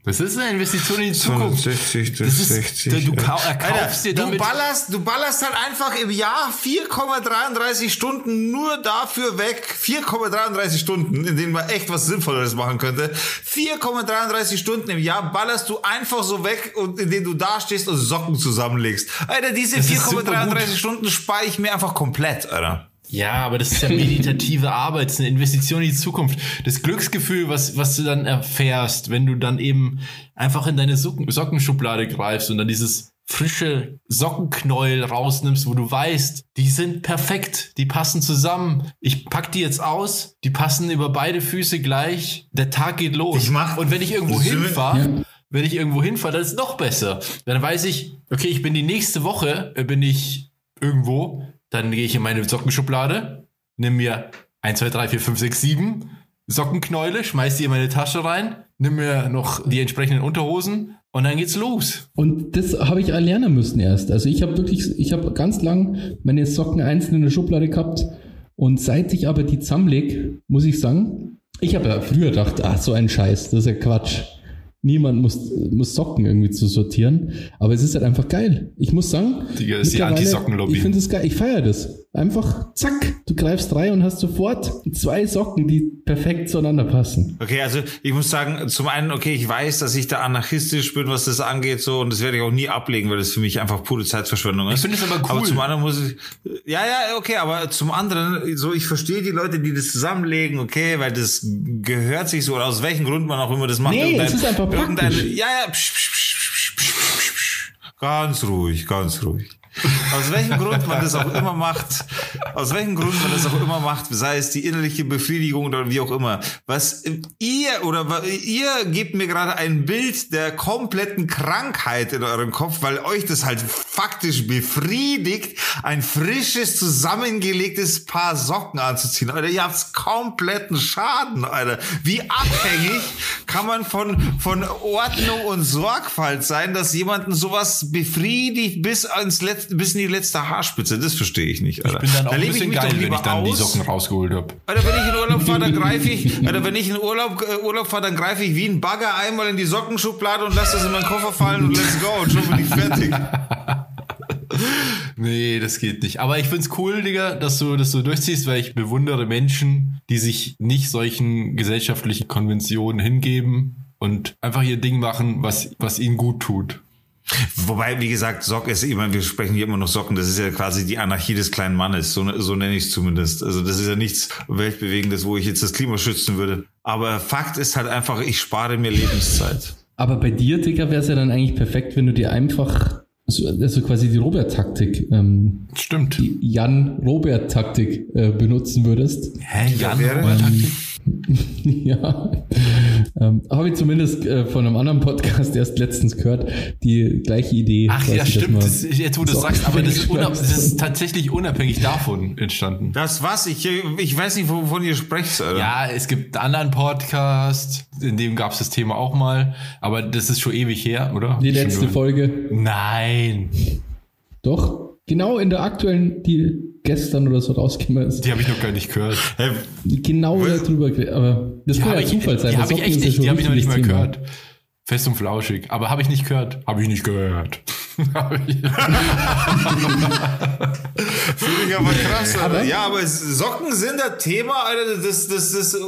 Das ist eine Investition in die Zukunft. 260, Das ist, 60, du ja. kau- erkaufst dir du damit. ballerst, du ballerst halt einfach im Jahr 4,33 Stunden nur dafür weg. 4,33 Stunden, in denen man echt was Sinnvolleres machen könnte. 4,33 Stunden im Jahr ballerst du einfach so weg und in denen du da stehst und Socken zusammenlegst. Alter, diese Das ist super 4,33 gut. Stunden spare ich mir einfach komplett, Alter. Ja, aber das ist ja meditative Arbeit, das ist eine Investition in die Zukunft. Das Glücksgefühl, was, was du dann erfährst, wenn du dann eben einfach in deine Socken, Sockenschublade greifst und dann dieses frische Sockenknäuel rausnimmst, wo du weißt, die sind perfekt, die passen zusammen. Ich pack die jetzt aus, die passen über beide Füße gleich. Der Tag geht los. Ich mach- und wenn ich irgendwo hinfahre, Ja. wenn ich irgendwo hinfahre, dann ist es noch besser. Dann weiß ich, okay, ich bin die nächste Woche, äh, bin ich irgendwo, dann gehe ich in meine Sockenschublade, nimm mir 1, 2, 3, 4, 5, 6, 7 Sockenknäule, schmeiß die in meine Tasche rein, nimm mir noch die entsprechenden Unterhosen und dann geht's los. Und das habe ich lernen müssen erst. Also ich habe wirklich, ich habe ganz lang meine Socken einzeln in der Schublade gehabt. Und seit ich aber die zusammenleg, muss ich sagen, ich habe ja früher gedacht, ach, so ein Scheiß, das ist ja Quatsch. Niemand muss, muss Socken irgendwie zu sortieren. Aber es ist halt einfach geil. Ich muss sagen, Digga, ist die Anti-Socken-Lobby. Ich finde es geil. Ich feiere das. Einfach, zack, du greifst rein und hast sofort zwei Socken, die perfekt zueinander passen. Okay, also ich muss sagen, zum einen, okay, ich weiß, dass ich da anarchistisch bin, was das angeht, so, und das werde ich auch nie ablegen, weil das für mich einfach pure Zeitverschwendung ist. Ich finde es aber cool. Aber zum anderen muss ich, ja, ja, okay, aber zum anderen, so, ich verstehe die Leute, die das zusammenlegen, okay, weil das gehört sich so, oder aus welchem Grund man auch immer das macht. Nee, Irgendein- es ist einfach praktisch. Ja, ja, psch, psch, psch, psch, psch, psch, psch. ganz ruhig, ganz ruhig. Aus welchem Grund man das auch immer macht, aus welchem Grund man das auch immer macht, sei es die innerliche Befriedigung oder wie auch immer. Was ihr oder ihr gebt mir gerade ein Bild der kompletten Krankheit in eurem Kopf, weil euch das halt faktisch befriedigt, ein frisches, zusammengelegtes Paar Socken anzuziehen. Alter, ihr habt kompletten Schaden, Alter. Wie abhängig kann man von, von Ordnung und Sorgfalt sein, dass jemanden sowas befriedigt bis ans letzte, bis in die letzte Haarspitze? Das verstehe ich nicht, Alter. Ich bin dann auch Da ein lebe bisschen doch geil, wenn ich dann die aus. Socken rausgeholt habe. Alter, wenn ich in Urlaub fahre, dann greife ich, Alter, wenn ich in Urlaub, äh, Urlaub fahre, dann greife ich wie ein Bagger einmal in die Sockenschublade und lasse das in meinen Koffer fallen und let's go. Und schon bin ich fertig. Nee, das geht nicht. Aber ich find's cool, Digga, dass du das so durchziehst, weil ich bewundere Menschen, die sich nicht solchen gesellschaftlichen Konventionen hingeben und einfach ihr Ding machen, was, was ihnen gut tut. Wobei, wie gesagt, Sock ist immer, wir sprechen hier immer noch Socken, das ist ja quasi die Anarchie des kleinen Mannes, so, so nenne ich es zumindest. Also das ist ja nichts Weltbewegendes, wo ich jetzt das Klima schützen würde. Aber Fakt ist halt einfach, ich spare mir Lebenszeit. Aber bei dir, Digga, wäre es ja dann eigentlich perfekt, wenn du dir einfach, also quasi die Robert-Taktik, ähm, Stimmt. die Jan-Robert-Taktik äh, benutzen würdest. Hä, Jan, wäre- Robert Taktik? ja. Ähm, Habe ich zumindest äh, von einem anderen Podcast erst letztens gehört, die gleiche Idee. Ach ja, dass stimmt. Das, jetzt, wo du so sagst, aber das ist, das ist tatsächlich unabhängig davon entstanden. Das was? Ich, ich weiß nicht, wovon ihr sprecht. Alter. Ja, es gibt einen anderen Podcast, in dem gab es das Thema auch mal, aber das ist schon ewig her, oder? Die letzte Folge. Nein. Doch. genau in der aktuellen, die gestern oder so rausgekommen ist, Die habe ich noch gar nicht gehört. Hey, genau darüber, ge- aber das kann habe ja ich, Zufall sein. die weil hab ich echt nicht, die habe ich noch nicht mal gehört. Fest und flauschig. Aber habe ich nicht gehört. Habe ich nicht gehört. Finde ich aber krass. Alter. ja, aber Socken sind das Thema, Alter, das, das, das äh,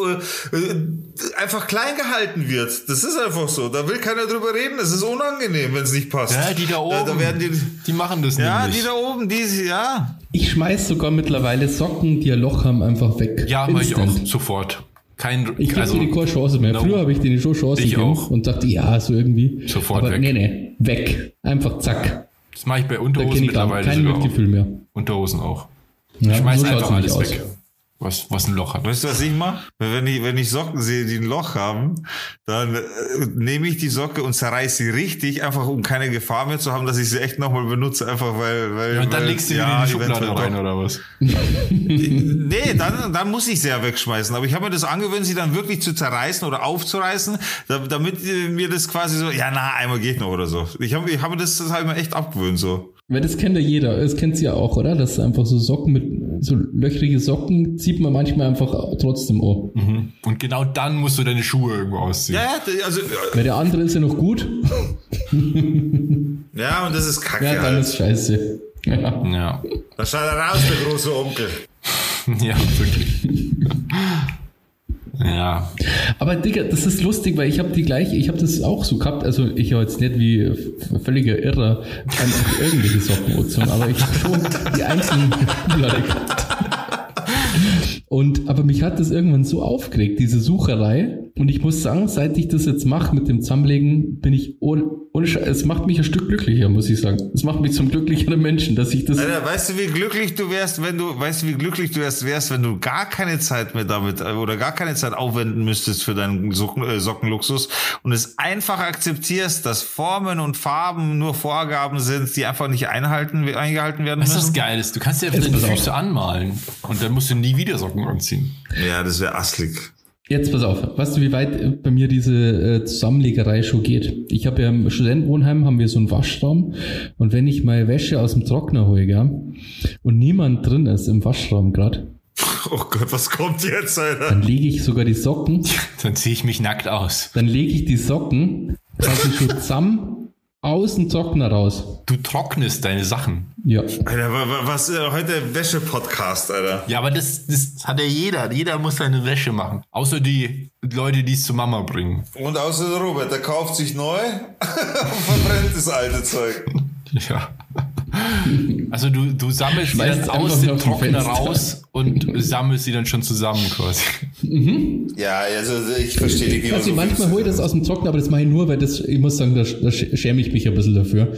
einfach klein gehalten wird. Das ist einfach so. Da will keiner drüber reden. Es ist unangenehm, wenn es nicht passt. ja, die da oben. Da, da werden die, die machen das ja, nämlich. die da oben, die, ja. Ich schmeiß sogar mittlerweile Socken, die ein Loch haben, einfach weg. ja, mach ich auch sofort. Kein, Ich gebe also, dir keine Chance mehr. no. Früher habe ich denen schon Chance Ich gegeben auch. und dachte, ja, so irgendwie. Sofort Aber weg. nee, nee, weg. Einfach zack. das mache ich bei Da Unterhosen kenne ich mittlerweile kein. Mitgefühl mehr. Unterhosen auch. Ja, Ich schmeiß so einfach alles aus. weg. Was, was ein Loch hat. Weißt du, was ich mache? Wenn ich, wenn ich Socken sehe, die ein Loch haben, dann äh, nehme ich die Socke und zerreiße sie richtig, einfach um keine Gefahr mehr zu haben, dass ich sie echt nochmal benutze, einfach weil, weil. Und dann weil, legst du die ja, in die Schublade rein doch. oder was? Nee, dann, dann muss ich sie ja wegschmeißen. Aber ich habe mir das angewöhnt, sie dann wirklich zu zerreißen oder aufzureißen, da- damit äh, mir das quasi so, ja, na, einmal geht noch oder so. Ich habe ich hab mir das, das ich mir echt abgewöhnt so. Weil das kennt ja jeder. Das kennt sie ja auch, oder? Das ist einfach so Socken mit so löchrige Socken zieht man manchmal einfach trotzdem an. Mhm. Und genau dann musst du deine Schuhe irgendwo ausziehen. Ja, ja, also, äh, Weil der andere ist ja noch gut. ja, und das ist kacke. Ja, dann halt. ist scheiße. Ja. Ja, Da schaut er raus, der große Onkel. ja wirklich. ja. Aber Digga, das ist lustig, weil ich habe die gleiche, ich habe das auch so gehabt. Also ich habe jetzt nicht wie völliger Irrer einfach irgendwelche Socken aber ich habe schon die einzelnen Schublade gehabt. Und, aber mich hat das irgendwann so aufgeregt, diese Sucherei. Und ich muss sagen, seit ich das jetzt mache mit dem Zusammenlegen, bin ich ohne, ohne Sche- es macht mich ein Stück glücklicher, muss ich sagen. Es macht mich zum glücklicheren Menschen, dass ich das. Alter, weißt du, wie glücklich du wärst, wenn du, weißt du, wie glücklich du wärst, wärst, wenn du gar keine Zeit mehr damit äh, oder gar keine Zeit aufwenden müsstest für deinen Socken, äh, Sockenluxus und es einfach akzeptierst, dass Formen und Farben nur Vorgaben sind, die einfach nicht einhalten, eingehalten werden Das ist müssen. das Geiles. Du kannst dir einfach deine. Füße anmalen und dann musst du nie wieder Socken anziehen. Ja, das wäre asslig. Jetzt pass auf, weißt du, wie weit bei mir diese äh, Zusammenlegerei schon geht? Ich habe ja im Studentenwohnheim haben wir so einen Waschraum und wenn ich meine Wäsche aus dem Trockner hole, gell, und niemand drin ist im Waschraum gerade, Oh Gott, was kommt jetzt, Alter? dann lege ich sogar die Socken, Dann ziehe ich mich nackt aus. dann lege ich die Socken quasi schon zusammen aus dem Trockner raus. Du trocknest deine Sachen. Ja. Alter, wa- wa- was äh, heute Wäsche-Podcast, Alter. Ja, aber das, das hat ja jeder. Jeder muss seine Wäsche machen. Außer die Leute, die es zu Mama bringen. Und außer der Robert, der kauft sich neu und verbrennt das alte Zeug. Ja. Also du, du sammelst sie dann aus dem Trockner raus und sammelst sie dann schon zusammen quasi. Ja, also ich verstehe nicht Also so manchmal hole ich das aus dem Trockner, aber das mache ich nur, weil das, ich muss sagen, da, da schäme ich mich ein bisschen dafür.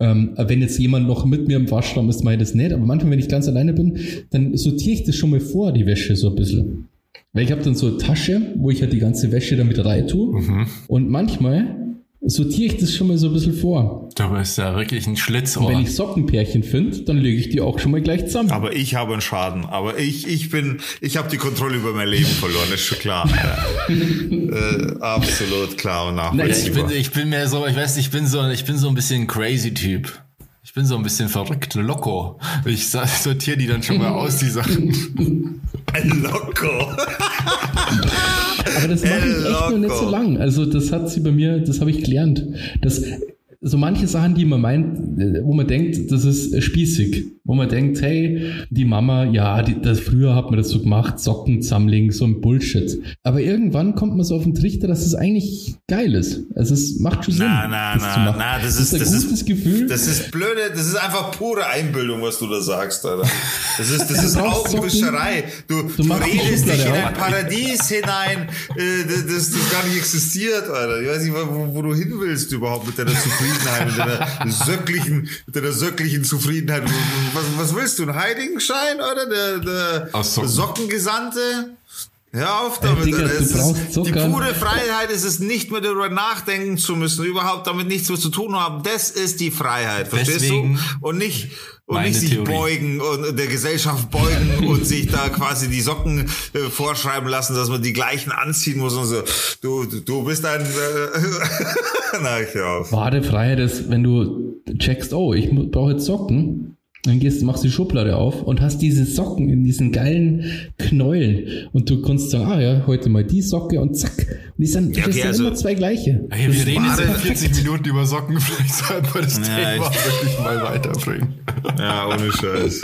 Ähm, wenn jetzt jemand noch mit mir im Waschraum ist, mache ich das nicht. Aber manchmal, wenn ich ganz alleine bin, dann sortiere ich das schon mal vor, die Wäsche so ein bisschen. Weil ich habe dann so eine Tasche, wo ich halt die ganze Wäsche damit rein tue. Und manchmal sortiere ich das schon mal so ein bisschen vor. Du bist ja wirklich ein Und Schlitzohr. wenn ich Sockenpärchen finde, dann lege ich die auch schon mal gleich zusammen. Aber ich habe einen Schaden. Aber ich, ich bin, ich habe die Kontrolle über mein Leben verloren, ist schon klar. äh, absolut klar und Ja, ich, nachvollziehbar. bin, ich bin mehr so, ich weiß, ich bin so, ich bin so ein bisschen ein crazy Typ. Ich bin so ein bisschen verrückt, loco. Ich sortiere die dann schon mal aus, die Sachen. Loco. Aber das mache ich echt noch nicht so lang. Also das hat sie bei mir, das habe ich gelernt. Das, so manche Sachen, die man meint, äh, wo man denkt, das ist äh, spießig. Wo man denkt, hey, die Mama, ja, die, das, früher hat man das so gemacht, Socken zusammenlegen, so ein Bullshit. Aber irgendwann kommt man so auf den Trichter, dass es eigentlich geil ist. Also es macht schon Sinn, Na, na, das na, zu machen. na, das ist- ein das ist- gutes Gefühl. Das ist blöde, das ist einfach pure Einbildung, was du da sagst, Alter. Das ist, das ist Augenwischerei. Du, du, die redest dich in ein. Paradies hinein, äh, das, das, das gar nicht existiert, Alter. Ich weiß nicht, wo, wo du hin willst überhaupt mit deiner Zufriedenheit, mit deiner söcklichen, mit deiner söcklichen Zufriedenheit. Was, was willst du? Ein Heiligenschein, oder? Der, der Socken. Sockengesandte? Hör auf damit. Digga, Es brauchst ist, die pure Freiheit ist es nicht mehr darüber nachdenken zu müssen, überhaupt damit nichts mehr zu tun haben. Das ist die Freiheit, verstehst Deswegen du? Und nicht und meine nicht sich Theorie. beugen und der Gesellschaft beugen und sich da quasi die Socken äh, vorschreiben lassen, dass man die gleichen anziehen muss und so. Du du, bist ein äh, Na, ich auf. Wahre Freiheit ist, wenn du checkst, oh, ich brauche jetzt Socken, Dann gehst, machst die Schublade auf und hast diese Socken in diesen geilen Knäulen. Und du kannst sagen, ah ja, heute mal die Socke und zack. Und die sind, Ja, das okay, sind also- immer zwei gleiche. Das wir reden jetzt seit perfekt. 40 Minuten über Socken, vielleicht sollten wir das Ja, Thema ich- wirklich mal weiterbringen. Ja, ohne Scheiß.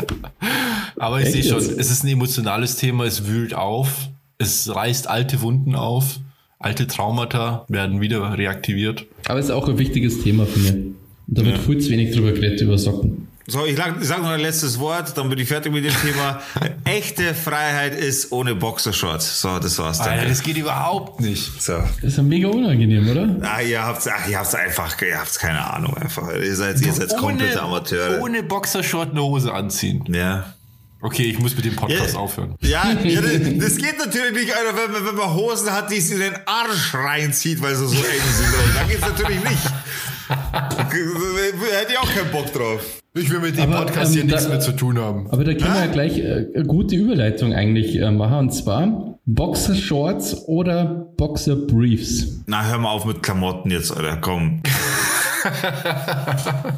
Aber ich sehe schon, es ist ein emotionales Thema, es wühlt auf, es reißt alte Wunden auf, alte Traumata werden wieder reaktiviert. Aber es ist auch ein wichtiges Thema für mich. Und da wird viel zu wenig drüber geredet über Socken. So, ich, lag- ich sag noch ein letztes Wort, dann bin ich fertig mit dem Thema. Echte Freiheit ist ohne Boxershorts. So, das war's. Alter, Danke. das geht überhaupt nicht. So. Das ist ja mega unangenehm, oder? Ah, ihr habt's, ach, ihr habt's einfach, ihr habt's keine Ahnung einfach. Ihr seid, ihr seid komplette Amateure. ohne Boxershort eine Hose anziehen. ja. Okay, ich muss mit dem Podcast Ja. aufhören. Ja, ja, das das geht natürlich nicht, Alter, wenn man, wenn man Hosen hat, die es in den Arsch reinzieht, weil sie so eng sind. Dann geht's natürlich nicht. Hätte ich auch keinen Bock drauf. Ich will mit dem Aber, Podcast ähm, hier nichts da- mehr zu tun haben. Aber da können wir ja gleich äh, eine gute Überleitung eigentlich äh, machen. Und zwar Boxershorts oder Boxerbriefs. Na, hör mal auf mit Klamotten jetzt, Alter, komm.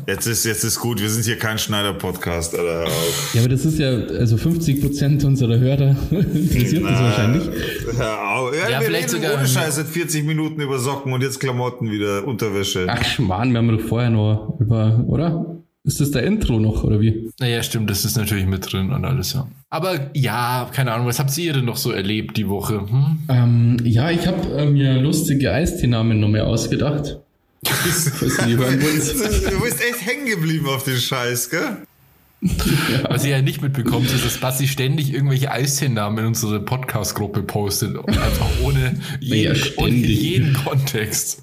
Jetzt ist, jetzt ist gut, wir sind hier kein Schneider-Podcast, Alter. hör auf. Ja, aber das ist ja, also 50% unserer Hörer interessiert das wahrscheinlich. Hör auf. Ja, Ja, wir vielleicht reden sogar- ohne Scheiß seit 40 Minuten über Socken und jetzt Klamotten wieder, Unterwäsche. Ach, Schmarrn, wir haben doch vorher noch über, oder? Ist das der Intro noch, oder wie? Naja, stimmt, das ist natürlich mit drin und alles, ja. Aber ja, keine Ahnung, was habt ihr denn noch so erlebt die Woche? Hm? Ähm, ja, ich habe äh, mir lustige Eisteenamen noch mehr ausgedacht. Du bist echt hängen geblieben auf den Scheiß, gell? Was ihr ja nicht mitbekommt, ist, dass Basti ständig irgendwelche Eisteennamen in unsere Podcast-Gruppe postet. Einfach ohne jeden, Ja, ohne jeden Kontext.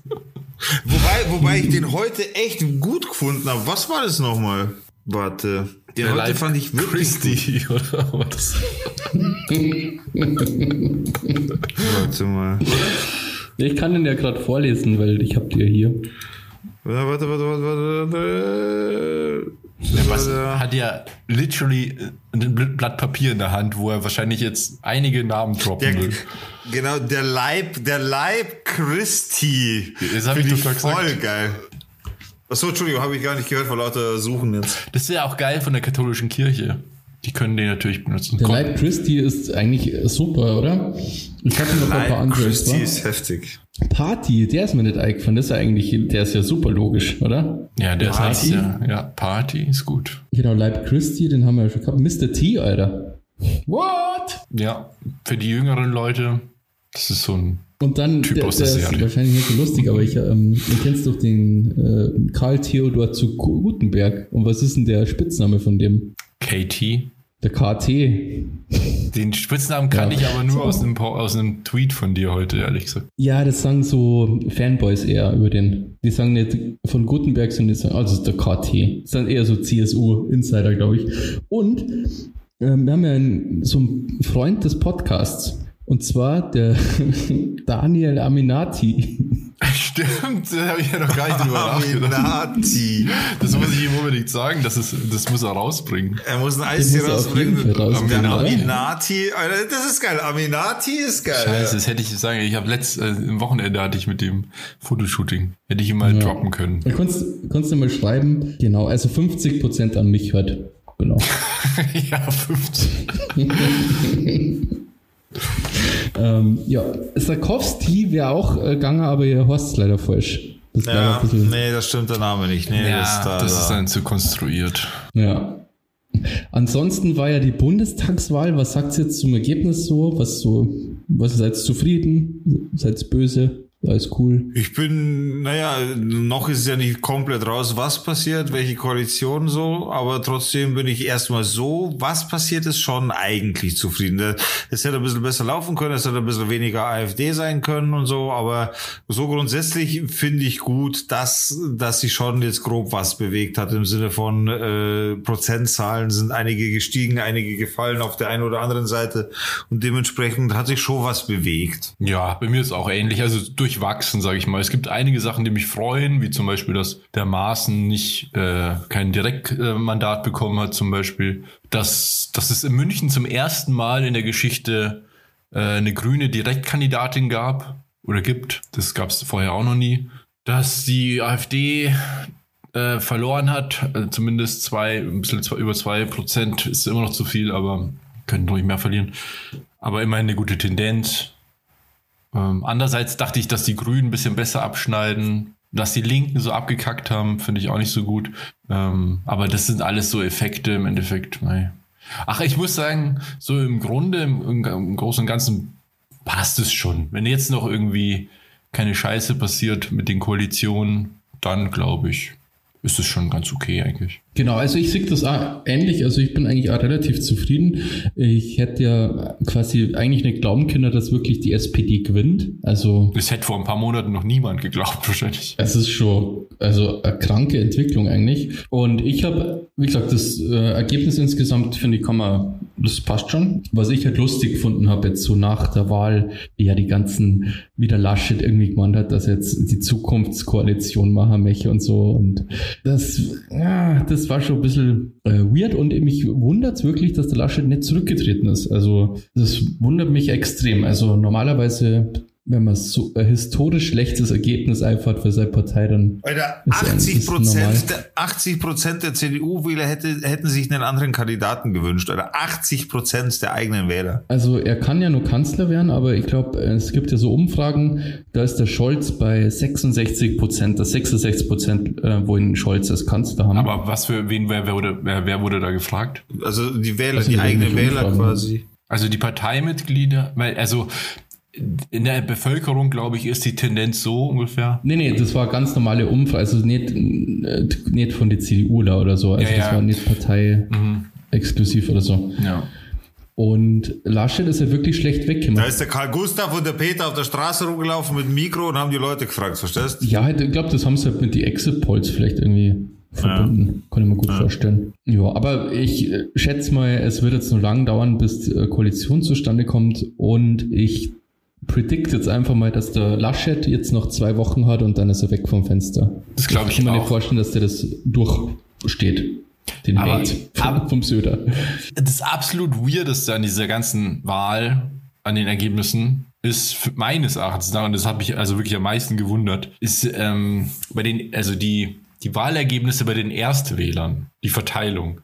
Wobei, wobei ich den heute echt gut gefunden habe. Was war das nochmal? Warte. Den heute fand ich wirklich Christy, oder was? Warte mal. Ich kann den ja gerade vorlesen, weil ich habe die ja hier. Warte, warte, warte, warte. warte. Was Warte. hat ja literally ein Blatt Papier in der Hand, wo er wahrscheinlich jetzt einige Namen droppen Der, will. genau, der Leib, der Leib Christi. Das hab ich doch gerade voll gesagt. geil. Achso, Entschuldigung, habe ich gar nicht gehört vor lauter Suchen jetzt. Das wäre auch geil von der katholischen Kirche. Die können den natürlich benutzen. Der. Leib Christi ist eigentlich super, oder? Ich hatte noch ein paar Leib andere. Christi extra. ist heftig. Party, der ist mir nicht eingefallen. Das ist ja eigentlich, der ist ja super logisch, oder? Ja, der Party? heißt ja, ja, Party ist gut. Genau, Leib Christi, den haben wir ja schon gehabt. Mr. T, Alter. What? Ja, für die jüngeren Leute, das ist so ein. Und dann, Typ der, aus der der ist Serie. wahrscheinlich nicht so lustig, aber ich, ähm, du kennst doch den äh, Karl Theodor zu Gutenberg. Und was ist denn der Spitzname von dem? KT. Der KT. Den Spitznamen kann Ja. ich aber nur aus einem, aus einem Tweet von dir heute, ehrlich gesagt. Ja, das sagen so Fanboys eher über den. Die sagen nicht von Gutenberg, sondern die sagen, also der KT. Das sind eher so CSU-Insider, glaube ich. Und ähm, wir haben ja einen, so einen Freund des Podcasts. Und zwar der Daniel Aminati. Stimmt, da habe ich ja noch gar nicht drüber nachgedacht. Aminati. Das muss ich ihm unbedingt sagen, das, ist, das muss er rausbringen. Er muss ein Eis hier er rausbringen. Aminati, Alter, das ist geil. Aminati ist geil. Scheiße, das hätte ich sagen. Ich habe letzt, äh, im Wochenende hatte ich mit dem Fotoshooting. Hätte ich ihm mal Ja. droppen können. Da kannst, kannst du mal schreiben, genau, also 50% an mich hört. Genau. ja, 50. ähm, ja, Sarkowski wäre auch äh, gegangen, aber ihr Horst leider falsch. Das Ja, ein nee, das stimmt der Name nicht. Nee, Ja, das, da, das da. ist dann zu konstruiert. Ja. Ansonsten war ja die Bundestagswahl. Was sagt ihr jetzt zum Ergebnis so? Was so, was seid ihr zufrieden? Seid ihr böse? Alles cool. Ich bin, naja, noch ist es ja nicht komplett raus, was passiert, welche Koalition so, aber trotzdem bin ich erstmal so, was passiert ist, schon eigentlich zufrieden. Es hätte ein bisschen besser laufen können, es hätte ein bisschen weniger AfD sein können und so, aber so grundsätzlich finde ich gut, dass, dass sie schon jetzt grob was bewegt hat im Sinne von äh, Prozentzahlen sind einige gestiegen, einige gefallen auf der einen oder anderen Seite und dementsprechend hat sich schon was bewegt. Ja, bei mir ist auch ähnlich. Also durchwachsen, sage ich mal. Es gibt einige Sachen, die mich freuen, wie zum Beispiel, dass der Maaßen nicht äh, kein Direktmandat bekommen hat, zum Beispiel. Dass, dass es in München zum ersten Mal in der Geschichte äh, eine grüne Direktkandidatin gab oder gibt. Das gab es vorher auch noch nie. Dass die AfD äh, verloren hat. Also zumindest zwei, ein bisschen zwei, über zwei Prozent ist immer noch zu viel, aber könnten ruhig mehr verlieren. Aber immerhin eine gute Tendenz. Ähm, andererseits dachte ich, dass die Grünen ein bisschen besser abschneiden. Dass die Linken so abgekackt haben, finde ich auch nicht so gut. Ähm, aber das sind alles so Effekte im Endeffekt. Mei. Ach, ich muss sagen, so im Grunde, im, im Großen und Ganzen passt es schon. Wenn jetzt noch irgendwie keine Scheiße passiert mit den Koalitionen, dann glaube ich, ist es schon ganz okay eigentlich. Genau, also ich sehe das auch ähnlich. Also ich bin eigentlich auch relativ zufrieden. Ich hätte ja quasi eigentlich nicht glauben können, dass wirklich die SPD gewinnt. Also Das hätte vor ein paar Monaten noch niemand geglaubt, wahrscheinlich. es ist schon also eine kranke Entwicklung eigentlich. Und ich habe, wie gesagt, das äh, Ergebnis insgesamt finde ich kann man, das passt schon. Was ich halt lustig gefunden habe jetzt so nach der Wahl, ja die ganzen wieder Laschet irgendwie gemeint hat, dass jetzt die Zukunftskoalition machen möchte und so. Und das, ja, das war schon ein bisschen äh, weird und mich wundert es wirklich, dass der Laschet nicht zurückgetreten ist. Also das wundert mich extrem. Also normalerweise, wenn man so ein historisch schlechtes Ergebnis einfach für seine Partei, dann Alter, Ist ja- 80 ist normal. Prozent, der, 80 Prozent der CDU-Wähler hätte, hätten sich einen anderen Kandidaten gewünscht. Oder 80 Prozent der eigenen Wähler. Also er kann ja nur Kanzler werden, aber ich glaube, es gibt ja so Umfragen, da ist der Scholz bei 66 Prozent, dass 66 Prozent äh, wollen Scholz als Kanzler haben. Aber was für wen, wer, wer, wurde, wer, wer wurde da gefragt? Also die Wähler, Also die die eigenen Wähler Umfragen. quasi. Also die Parteimitglieder, weil, also in der Bevölkerung, glaube ich, ist die Tendenz so ungefähr. nee, nee, das war ganz normale Umfrage, also nicht, nicht von der CDU da oder so, also Ja, das ja. war nicht Partei Mhm. exklusiv oder so. Ja. Und Laschet ist ja wirklich schlecht Da weggemacht. ist der Karl Gustav und der Peter auf der Straße rumgelaufen mit dem Mikro und haben die Leute gefragt, verstehst? Ja, halt, ich glaube, das haben sie halt mit die Exit Polls vielleicht irgendwie verbunden. Kann ich mir gut vorstellen. Ja, aber ich äh, schätze mal, es wird jetzt noch lang dauern, bis die äh, Koalition zustande kommt und ich predict jetzt einfach mal, dass der Laschet jetzt noch zwei Wochen hat und dann ist er weg vom Fenster. Das glaube ich kann mir nicht vorstellen, dass der das durchsteht. Den Aber- Hate aber- vom Söder. Das absolut Weirdeste an dieser ganzen Wahl, an den Ergebnissen, ist meines Erachtens und das habe ich also wirklich am meisten gewundert, ist ähm, bei den, also die, die Wahlergebnisse bei den Erstwählern, die Verteilung,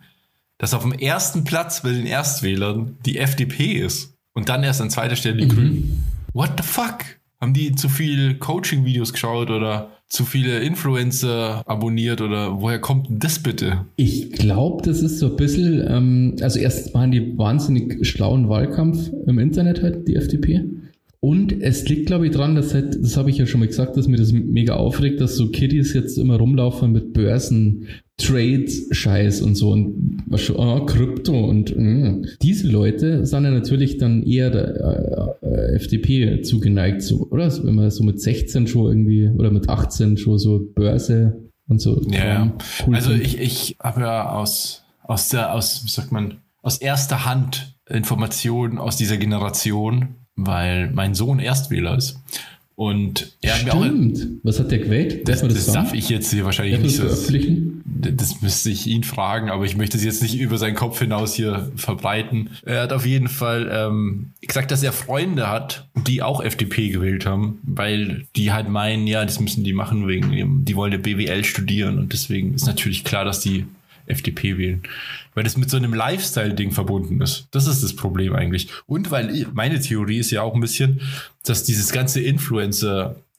dass auf dem ersten Platz bei den Erstwählern die FDP ist und dann erst an zweiter Stelle die Grünen. What the fuck? Haben die zu viel Coaching-Videos geschaut oder zu viele Influencer abonniert oder woher kommt denn das bitte? Ich glaube, das ist so ein bisschen, ähm, also erst waren die wahnsinnig schlauen Wahlkampf im Internet halt, die FDP. Und es liegt, glaube ich, dran, dass halt, das habe ich ja schon mal gesagt, dass mir das mega aufregt, dass so Kiddies jetzt immer rumlaufen mit Börsen, Trades, Scheiß und so und ah, Krypto und mh. diese Leute sind ja natürlich dann eher der äh, FDP zugeneigt, so, oder? So, Wenn man so mit 16 schon irgendwie oder mit 18 schon so Börse und so. Ja, ja. Cool Also ich, ich habe ja aus, aus der, aus, wie sagt man, aus erster Hand Informationen aus dieser Generation, weil mein Sohn Erstwähler ist. Und er hat mir auch. Stimmt. Was hat der gewählt? Das, das sagen? darf ich jetzt hier wahrscheinlich nicht so. das veröffentlichen? Das müsste ich ihn fragen, aber ich möchte es jetzt nicht über seinen Kopf hinaus hier verbreiten. Er hat auf jeden Fall ähm, gesagt, dass er Freunde hat, die auch FDP gewählt haben, weil die halt meinen, ja, das müssen die machen wegen, dem- die wollen ja BWL studieren und deswegen ist natürlich klar, dass die FDP wählen. Weil das mit so einem Lifestyle-Ding verbunden ist. Das ist das Problem eigentlich. Und weil meine Theorie ist ja auch ein bisschen, dass dieses ganze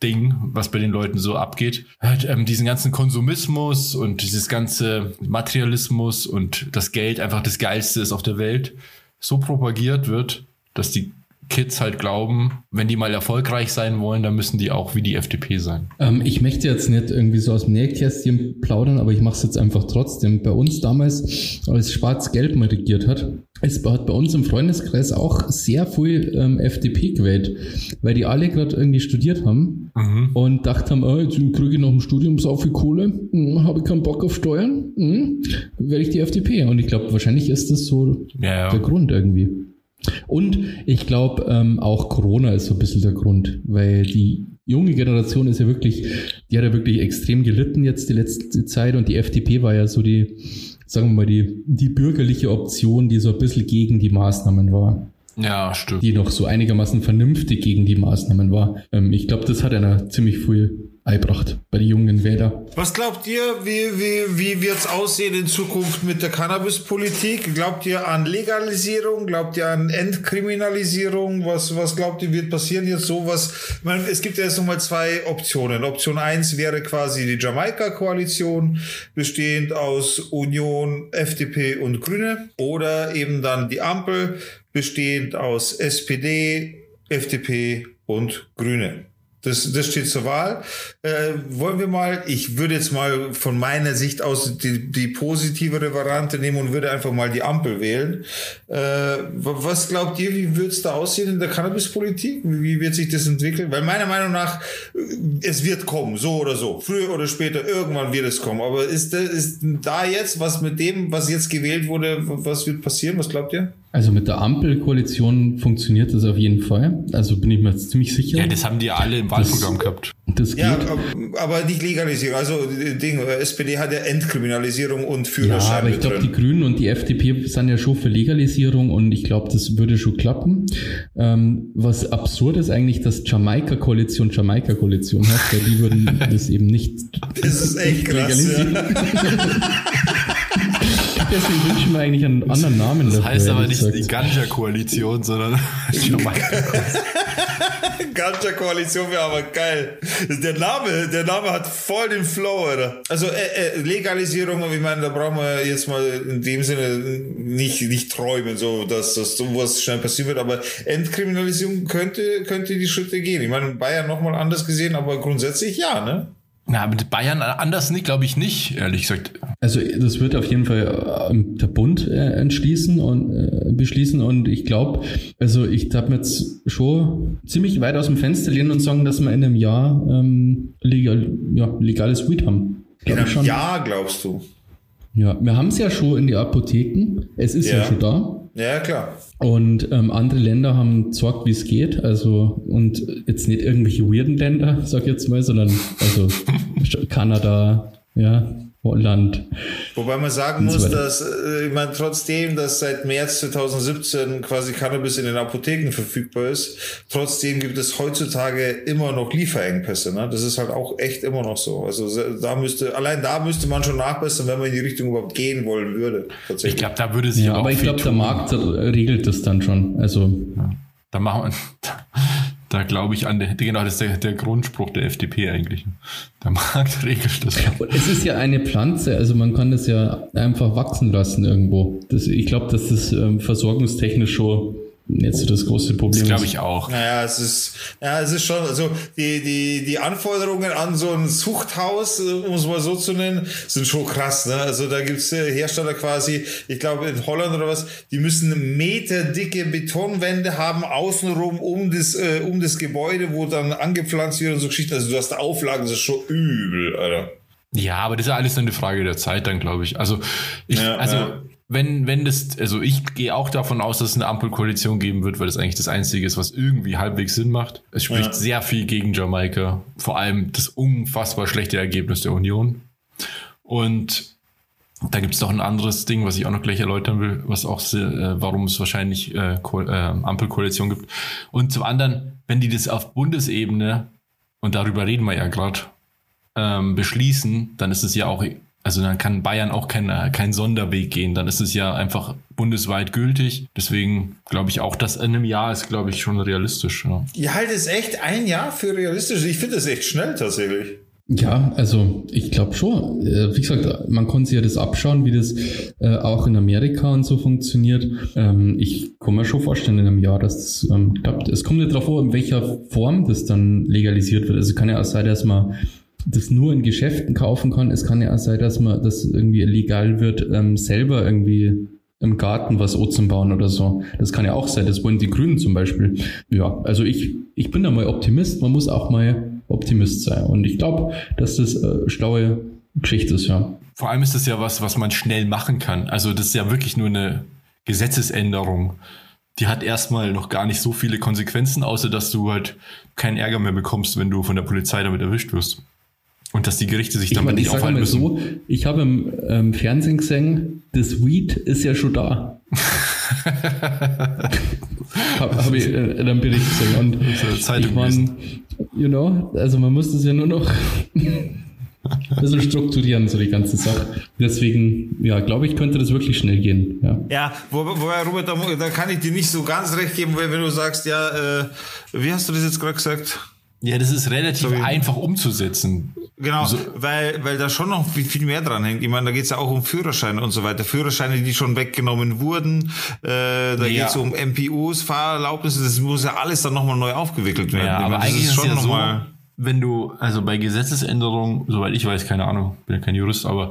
Influencer-Ding, was bei den Leuten so abgeht, halt, ähm, diesen ganzen Konsumismus und dieses ganze Materialismus und das Geld einfach das Geilste ist auf der Welt, so propagiert wird, dass die Kids halt glauben, wenn die mal erfolgreich sein wollen, dann müssen die auch wie die FDP sein. Ähm, ich möchte jetzt nicht irgendwie so aus dem Nähkästchen plaudern, aber ich mache es jetzt einfach trotzdem. Bei uns damals, als Schwarz-Gelb mal regiert hat, es hat bei uns im Freundeskreis auch sehr viel ähm, FDP gewählt, weil die alle gerade irgendwie studiert haben und dachten haben, oh, jetzt kriege ich nach dem Studium so viel Kohle, hm, habe ich keinen Bock auf Steuern, hm, werde ich die FDP. Und ich glaube, wahrscheinlich ist das so Ja, der ja. Grund irgendwie. Und ich glaube, ähm, auch Corona ist so ein bisschen der Grund, weil die junge Generation ist ja wirklich, die hat ja wirklich extrem gelitten jetzt die letzte Zeit und die FDP war ja so die, sagen wir mal, die, die bürgerliche Option, die so ein bisschen gegen die Maßnahmen war, Ja, stimmt. die noch so einigermaßen vernünftig gegen die Maßnahmen war. Ähm, ich glaube, das hat einer ziemlich viel eingebracht bei den jungen Wähler. Was glaubt ihr, wie, wie, wie wird's aussehen in Zukunft mit der Cannabispolitik? Glaubt ihr an Legalisierung? Glaubt ihr an Entkriminalisierung? Was, was glaubt ihr, wird passieren jetzt so? Was, ich meine, es gibt ja jetzt nochmal zwei Optionen. Option eins wäre quasi die Jamaika-Koalition, bestehend aus Union, FDP und Grüne. Oder eben dann die Ampel, bestehend aus SPD, FDP und Grüne. Das, das steht zur Wahl. Äh, wollen wir mal, ich würde jetzt mal von meiner Sicht aus die, die positivere Variante nehmen und würde einfach mal die Ampel wählen. Äh, was glaubt ihr, wie wird es da aussehen in der Cannabispolitik? Wie wird sich das entwickeln? Weil meiner Meinung nach, äh, es wird kommen, so oder so. Früher oder später, irgendwann wird es kommen. Aber ist, ist da jetzt was mit dem, was jetzt gewählt wurde, was wird passieren? Was glaubt ihr? Also mit der Ampelkoalition funktioniert das auf jeden Fall. Also bin ich mir jetzt ziemlich sicher. Ja, das haben die ja alle im Wahlprogramm gehabt. Das geht. Ja, aber nicht Legalisierung. Also Ding, SPD hat ja Entkriminalisierung und Führerschein. Ja, aber ich glaube, die Grünen und die FDP sind ja schon für Legalisierung und ich glaube, das würde schon klappen. Ähm, was absurd ist eigentlich, dass Jamaika-Koalition Jamaika-Koalition hat, weil die würden das eben nicht Das ist echt krass. Ja. Deswegen wünschen wir eigentlich einen anderen Namen Das dafür, heißt aber nicht gesagt. die Ganja-Koalition, sondern. Ganja-Koalition wäre aber geil. Der Name, der Name hat voll den Flow, oder? Also äh, äh, Legalisierung, ich meine, da brauchen wir jetzt mal in dem Sinne nicht, nicht träumen, so dass, dass sowas schnell passieren wird, aber Entkriminalisierung könnte, könnte die Schritte gehen. Ich meine, in Bayern nochmal anders gesehen, aber grundsätzlich ja, ne? Na, mit Bayern anders nicht, glaube ich nicht, ehrlich gesagt. Also das wird auf jeden Fall äh, der Bund äh, entschließen und äh, beschließen und ich glaube, also ich darf mir jetzt schon ziemlich weit aus dem Fenster lehnen und sagen, dass wir in einem Jahr ähm, legal, ja, legales Weed haben. Glaub ich schon. Ja, glaubst du. Ja, wir haben es ja schon in die Apotheken. Es ist ja, Ja. schon da. Ja, klar. Und ähm, andere Länder haben gesagt, wie es geht. Also, und jetzt nicht irgendwelche weirden Länder, sag ich jetzt mal, sondern also Kanada, ja, Holland. Wobei man sagen muss, dass äh, ich meine, trotzdem, dass seit März 2017 quasi Cannabis in den Apotheken verfügbar ist, trotzdem gibt es heutzutage immer noch Lieferengpässe. Ne? Das ist halt auch echt immer noch so. Also da müsste, allein da müsste man schon nachbessern, wenn man in die Richtung überhaupt gehen wollen würde. Ich glaube, da würde sich Ja, auch aber ich glaube, der. Markt regelt das dann schon. Also, Da machen wir, da glaube ich an, der, genau, das ist der, der Grundspruch der FDP eigentlich. Der Markt regelt das. es ist ja eine Pflanze, also man kann das ja einfach wachsen lassen irgendwo. Das, ich glaube, dass das ähm, versorgungstechnisch schon nicht so das große Problem Das glaube ich auch. Naja, es ist, ja, es ist schon, also die, die, die Anforderungen an so ein Zuchthaus, äh, um es mal so zu nennen, sind schon krass. Ne? Also da gibt's äh, Hersteller quasi, ich glaube in Holland oder was, die müssen meterdicke Betonwände haben, außenrum um das, äh, um das Gebäude, wo dann angepflanzt wird und so Geschichten. Also du hast Auflagen, das ist schon übel, Alter. Ja, aber das ist ja alles eine Frage der Zeit dann, glaube ich. Also, ich, Ja, also, ja. Wenn, wenn das, also ich gehe auch davon aus, dass es eine Ampelkoalition geben wird, weil das eigentlich das Einzige ist, was irgendwie halbwegs Sinn macht. Es spricht Ja. sehr viel gegen Jamaika. Vor allem das unfassbar schlechte Ergebnis der Union. Und da gibt es noch ein anderes Ding, was ich auch noch gleich erläutern will, was auch, äh, warum es wahrscheinlich äh, Ko äh, Ampelkoalition gibt. Und zum anderen, wenn die das auf Bundesebene, und darüber reden wir ja gerade, ähm, beschließen, dann ist es ja auch, also dann kann Bayern auch kein, äh, kein Sonderweg gehen. Dann ist es ja einfach bundesweit gültig. Deswegen glaube ich auch, dass in einem Jahr ist, glaube ich, schon realistisch. Ja. Ihr haltet es echt ein Jahr für realistisch. Ich finde das echt schnell tatsächlich. Ja, also ich glaube schon. Äh, Wie gesagt, man konnte sich ja das abschauen, wie das äh, auch in Amerika und so funktioniert. Ähm, ich kann mir schon vorstellen in einem Jahr, dass das ähm, klappt. Es kommt ja darauf an, in welcher Form das dann legalisiert wird. Also kann ja auch sein, dass man das nur in Geschäften kaufen kann. Es kann ja auch sein, dass man das irgendwie legal wird, ähm, selber irgendwie im Garten was Ozen bauen oder so. Das kann ja auch sein. Das wollen die Grünen zum Beispiel. Ja, also ich, ich bin da mal Optimist. Man muss auch mal Optimist sein. Und ich glaube, dass das äh, schlaue Geschichte ist, ja. Vor allem ist das ja was, was man schnell machen kann. Also das ist ja wirklich nur eine Gesetzesänderung. Die hat erstmal noch gar nicht so viele Konsequenzen, außer dass du halt keinen Ärger mehr bekommst, wenn du von der Polizei damit erwischt wirst. Und dass die Gerichte sich Ich, damit mein, nicht sage aufhalten mal müssen. so, ich habe im ähm, Fernsehen gesehen, das Weed ist ja schon da. habe hab ich äh, in einem Bericht gesehen. Und ich mein, You know? Also man muss das ja nur noch ein bisschen strukturieren, so die ganze Sache. Deswegen, ja, glaube ich, könnte das wirklich schnell gehen. Ja, Ja, wo, wobei, Robert, da, da kann ich dir nicht so ganz recht geben, wenn wenn du sagst, ja, äh, wie hast du das jetzt gerade gesagt? Ja, das ist relativ Sorry. einfach umzusetzen. Genau, So. weil, weil da schon noch viel, mehr dran hängt. Ich meine, da geht's ja auch um Führerscheine und so weiter. Führerscheine, die schon weggenommen wurden. Äh, da Ja. geht's um MPUs, Fahrerlaubnisse. Das muss ja alles dann nochmal neu aufgewickelt werden. Ja, aber meine, eigentlich ist es ja noch so, wenn du, also bei Gesetzesänderungen, soweit ich weiß, keine Ahnung, bin ja kein Jurist, aber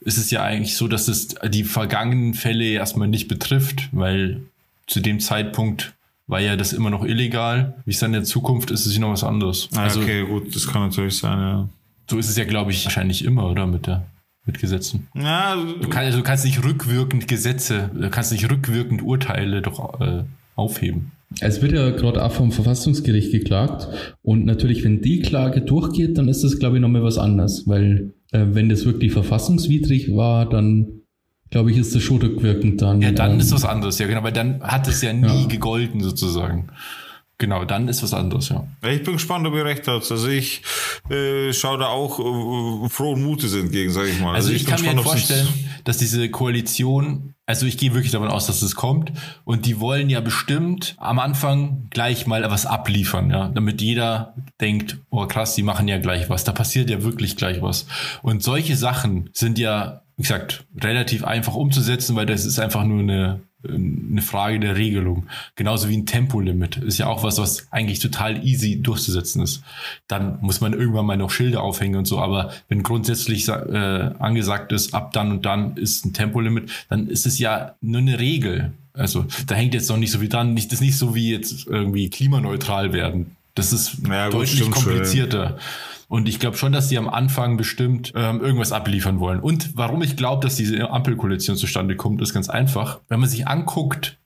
ist es ja eigentlich so, dass es die vergangenen Fälle erstmal nicht betrifft, weil zu dem Zeitpunkt war ja das immer noch illegal. Wie es dann in der Zukunft ist, ist es noch was anderes. Ah, also okay, gut, das kann natürlich sein, ja. So ist es ja, glaube ich, wahrscheinlich immer, oder? Mit der mit Gesetzen. Ja, Du, kann, also du kannst nicht rückwirkend Gesetze, du kannst nicht rückwirkend Urteile doch äh, aufheben. Es wird ja gerade auch vom Verfassungsgericht geklagt. Und natürlich, wenn die Klage durchgeht, dann ist das, glaube ich, nochmal was anderes. Weil, äh, wenn das wirklich verfassungswidrig war, dann, glaube ich, ist das schon rückwirkend dann. Ja, dann ähm, ist was anderes, ja, genau, weil dann hat es ja nie Ja. gegolten, sozusagen. Genau, dann ist was anderes, ja. Ich bin gespannt, ob ihr recht habt. Also ich äh, schaue da auch äh, frohen Mutes entgegen, sage ich mal. Also, ich, bin kann mir gespannt, ob's vorstellen, dass diese Koalition, also ich gehe wirklich davon aus, dass es kommt und die wollen ja bestimmt am Anfang gleich mal was abliefern, ja, damit jeder denkt, oh krass, die machen ja gleich was, da passiert ja wirklich gleich was. Und solche Sachen sind ja, wie gesagt, relativ einfach umzusetzen, weil das ist einfach nur eine eine Frage der Regelung. Genauso wie ein Tempolimit. Ist ja auch was, was eigentlich total easy durchzusetzen ist. Dann muss man irgendwann mal noch Schilder aufhängen und so. Aber wenn grundsätzlich äh, angesagt ist, ab dann und dann ist ein Tempolimit, dann ist es ja nur eine Regel. Also da hängt jetzt noch nicht so viel dran. Nicht, das ist nicht so wie jetzt irgendwie klimaneutral werden. Das ist Ja, gut, deutlich stimmt schon. Und ich glaube schon, dass sie am Anfang bestimmt ähm, irgendwas abliefern wollen. Und warum ich glaube, dass diese Ampelkoalition zustande kommt, ist ganz einfach. Wenn man sich anguckt,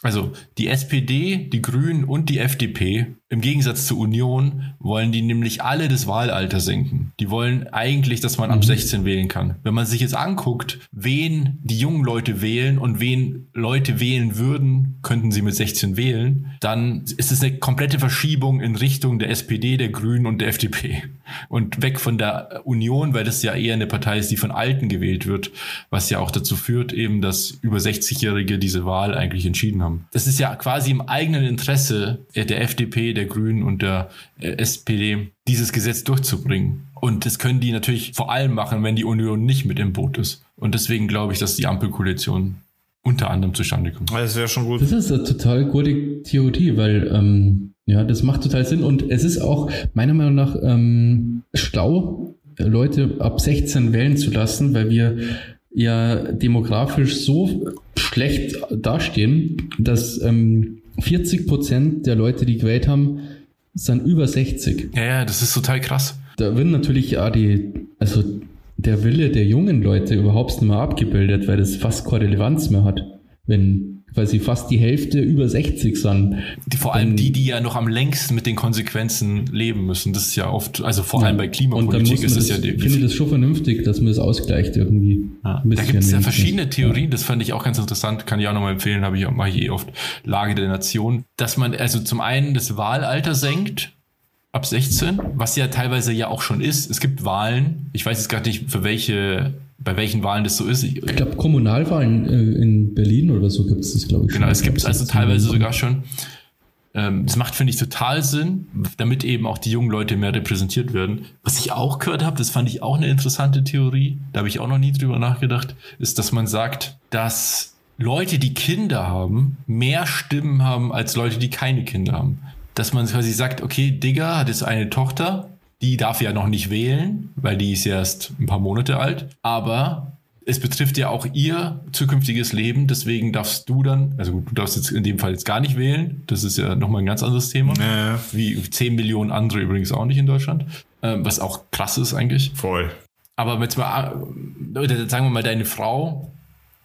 also die SPD, die Grünen und die FDP, im Gegensatz zur Union, wollen die nämlich alle das Wahlalter senken. Die wollen eigentlich, dass man ab 16 wählen kann. Wenn man sich jetzt anguckt, wen die jungen Leute wählen und wen Leute wählen würden, könnten sie mit 16 wählen, dann ist es eine komplette Verschiebung in Richtung der SPD, der Grünen und der FDP. Und weg von der Union, weil das ja eher eine Partei ist, die von Alten gewählt wird, was ja auch dazu führt, eben, dass über 60-Jährige diese Wahl eigentlich entschieden haben. Das ist ja quasi im eigenen Interesse der FDP, der Grünen und der äh, SPD, dieses Gesetz durchzubringen. Und das können die natürlich vor allem machen, wenn die Union nicht mit im Boot ist. Und deswegen glaube ich, dass die Ampelkoalition unter anderem zustande kommt. Das wäre schon gut. Das ist eine total gute Theorie, weil ähm, ja, das macht total Sinn und es ist auch meiner Meinung nach ähm, schlau, Leute ab 16 wählen zu lassen, weil wir ja demografisch so schlecht dastehen, dass ähm, 40 Prozent der Leute, die gewählt haben, sind über 60. Ja, ja, das ist total krass. Da wird natürlich auch die, also der Wille der jungen Leute überhaupt nicht mehr abgebildet, weil das fast keine Relevanz mehr hat, wenn quasi fast die Hälfte über 60 sind. Die, vor allem die, die ja noch am längsten mit den Konsequenzen leben müssen. Das ist ja oft, also vor allem bei Klimapolitik ist das, es ja die, ich finde das schon vernünftig, dass man das ausgleicht irgendwie. Ja. Da gibt es ja verschiedene Theorien, das fand ich auch ganz interessant, kann ich auch nochmal empfehlen, habe ich auch mal eh oft Lage der Nation, dass man also zum einen das Wahlalter senkt ab 16, was ja teilweise ja auch schon ist. Es gibt Wahlen, ich weiß jetzt gerade nicht, für welche, bei welchen Wahlen das so ist. Ich, Ich glaube, Kommunalwahlen äh, in Berlin oder so gibt es das, glaube ich. Genau, schon. es gibt es also 16 teilweise sogar schon. Ähm, das macht, finde ich, total Sinn, damit eben auch die jungen Leute mehr repräsentiert werden. Was ich auch gehört habe, das fand ich auch eine interessante Theorie, da habe ich auch noch nie drüber nachgedacht, ist, dass man sagt, dass Leute, die Kinder haben, mehr Stimmen haben als Leute, die keine Kinder haben. Dass man quasi sagt, okay, Digger hat jetzt eine Tochter, die darf ja noch nicht wählen, weil die ist ja erst ein paar Monate alt, aber es betrifft ja auch ihr zukünftiges Leben, deswegen darfst du dann, also gut, du darfst jetzt in dem Fall jetzt gar nicht wählen, das ist ja nochmal ein ganz anderes Thema, ja. wie 10 Millionen andere übrigens auch nicht in Deutschland, ähm, was auch krass ist eigentlich. Voll. Aber jetzt mal, oder sagen wir mal, deine Frau,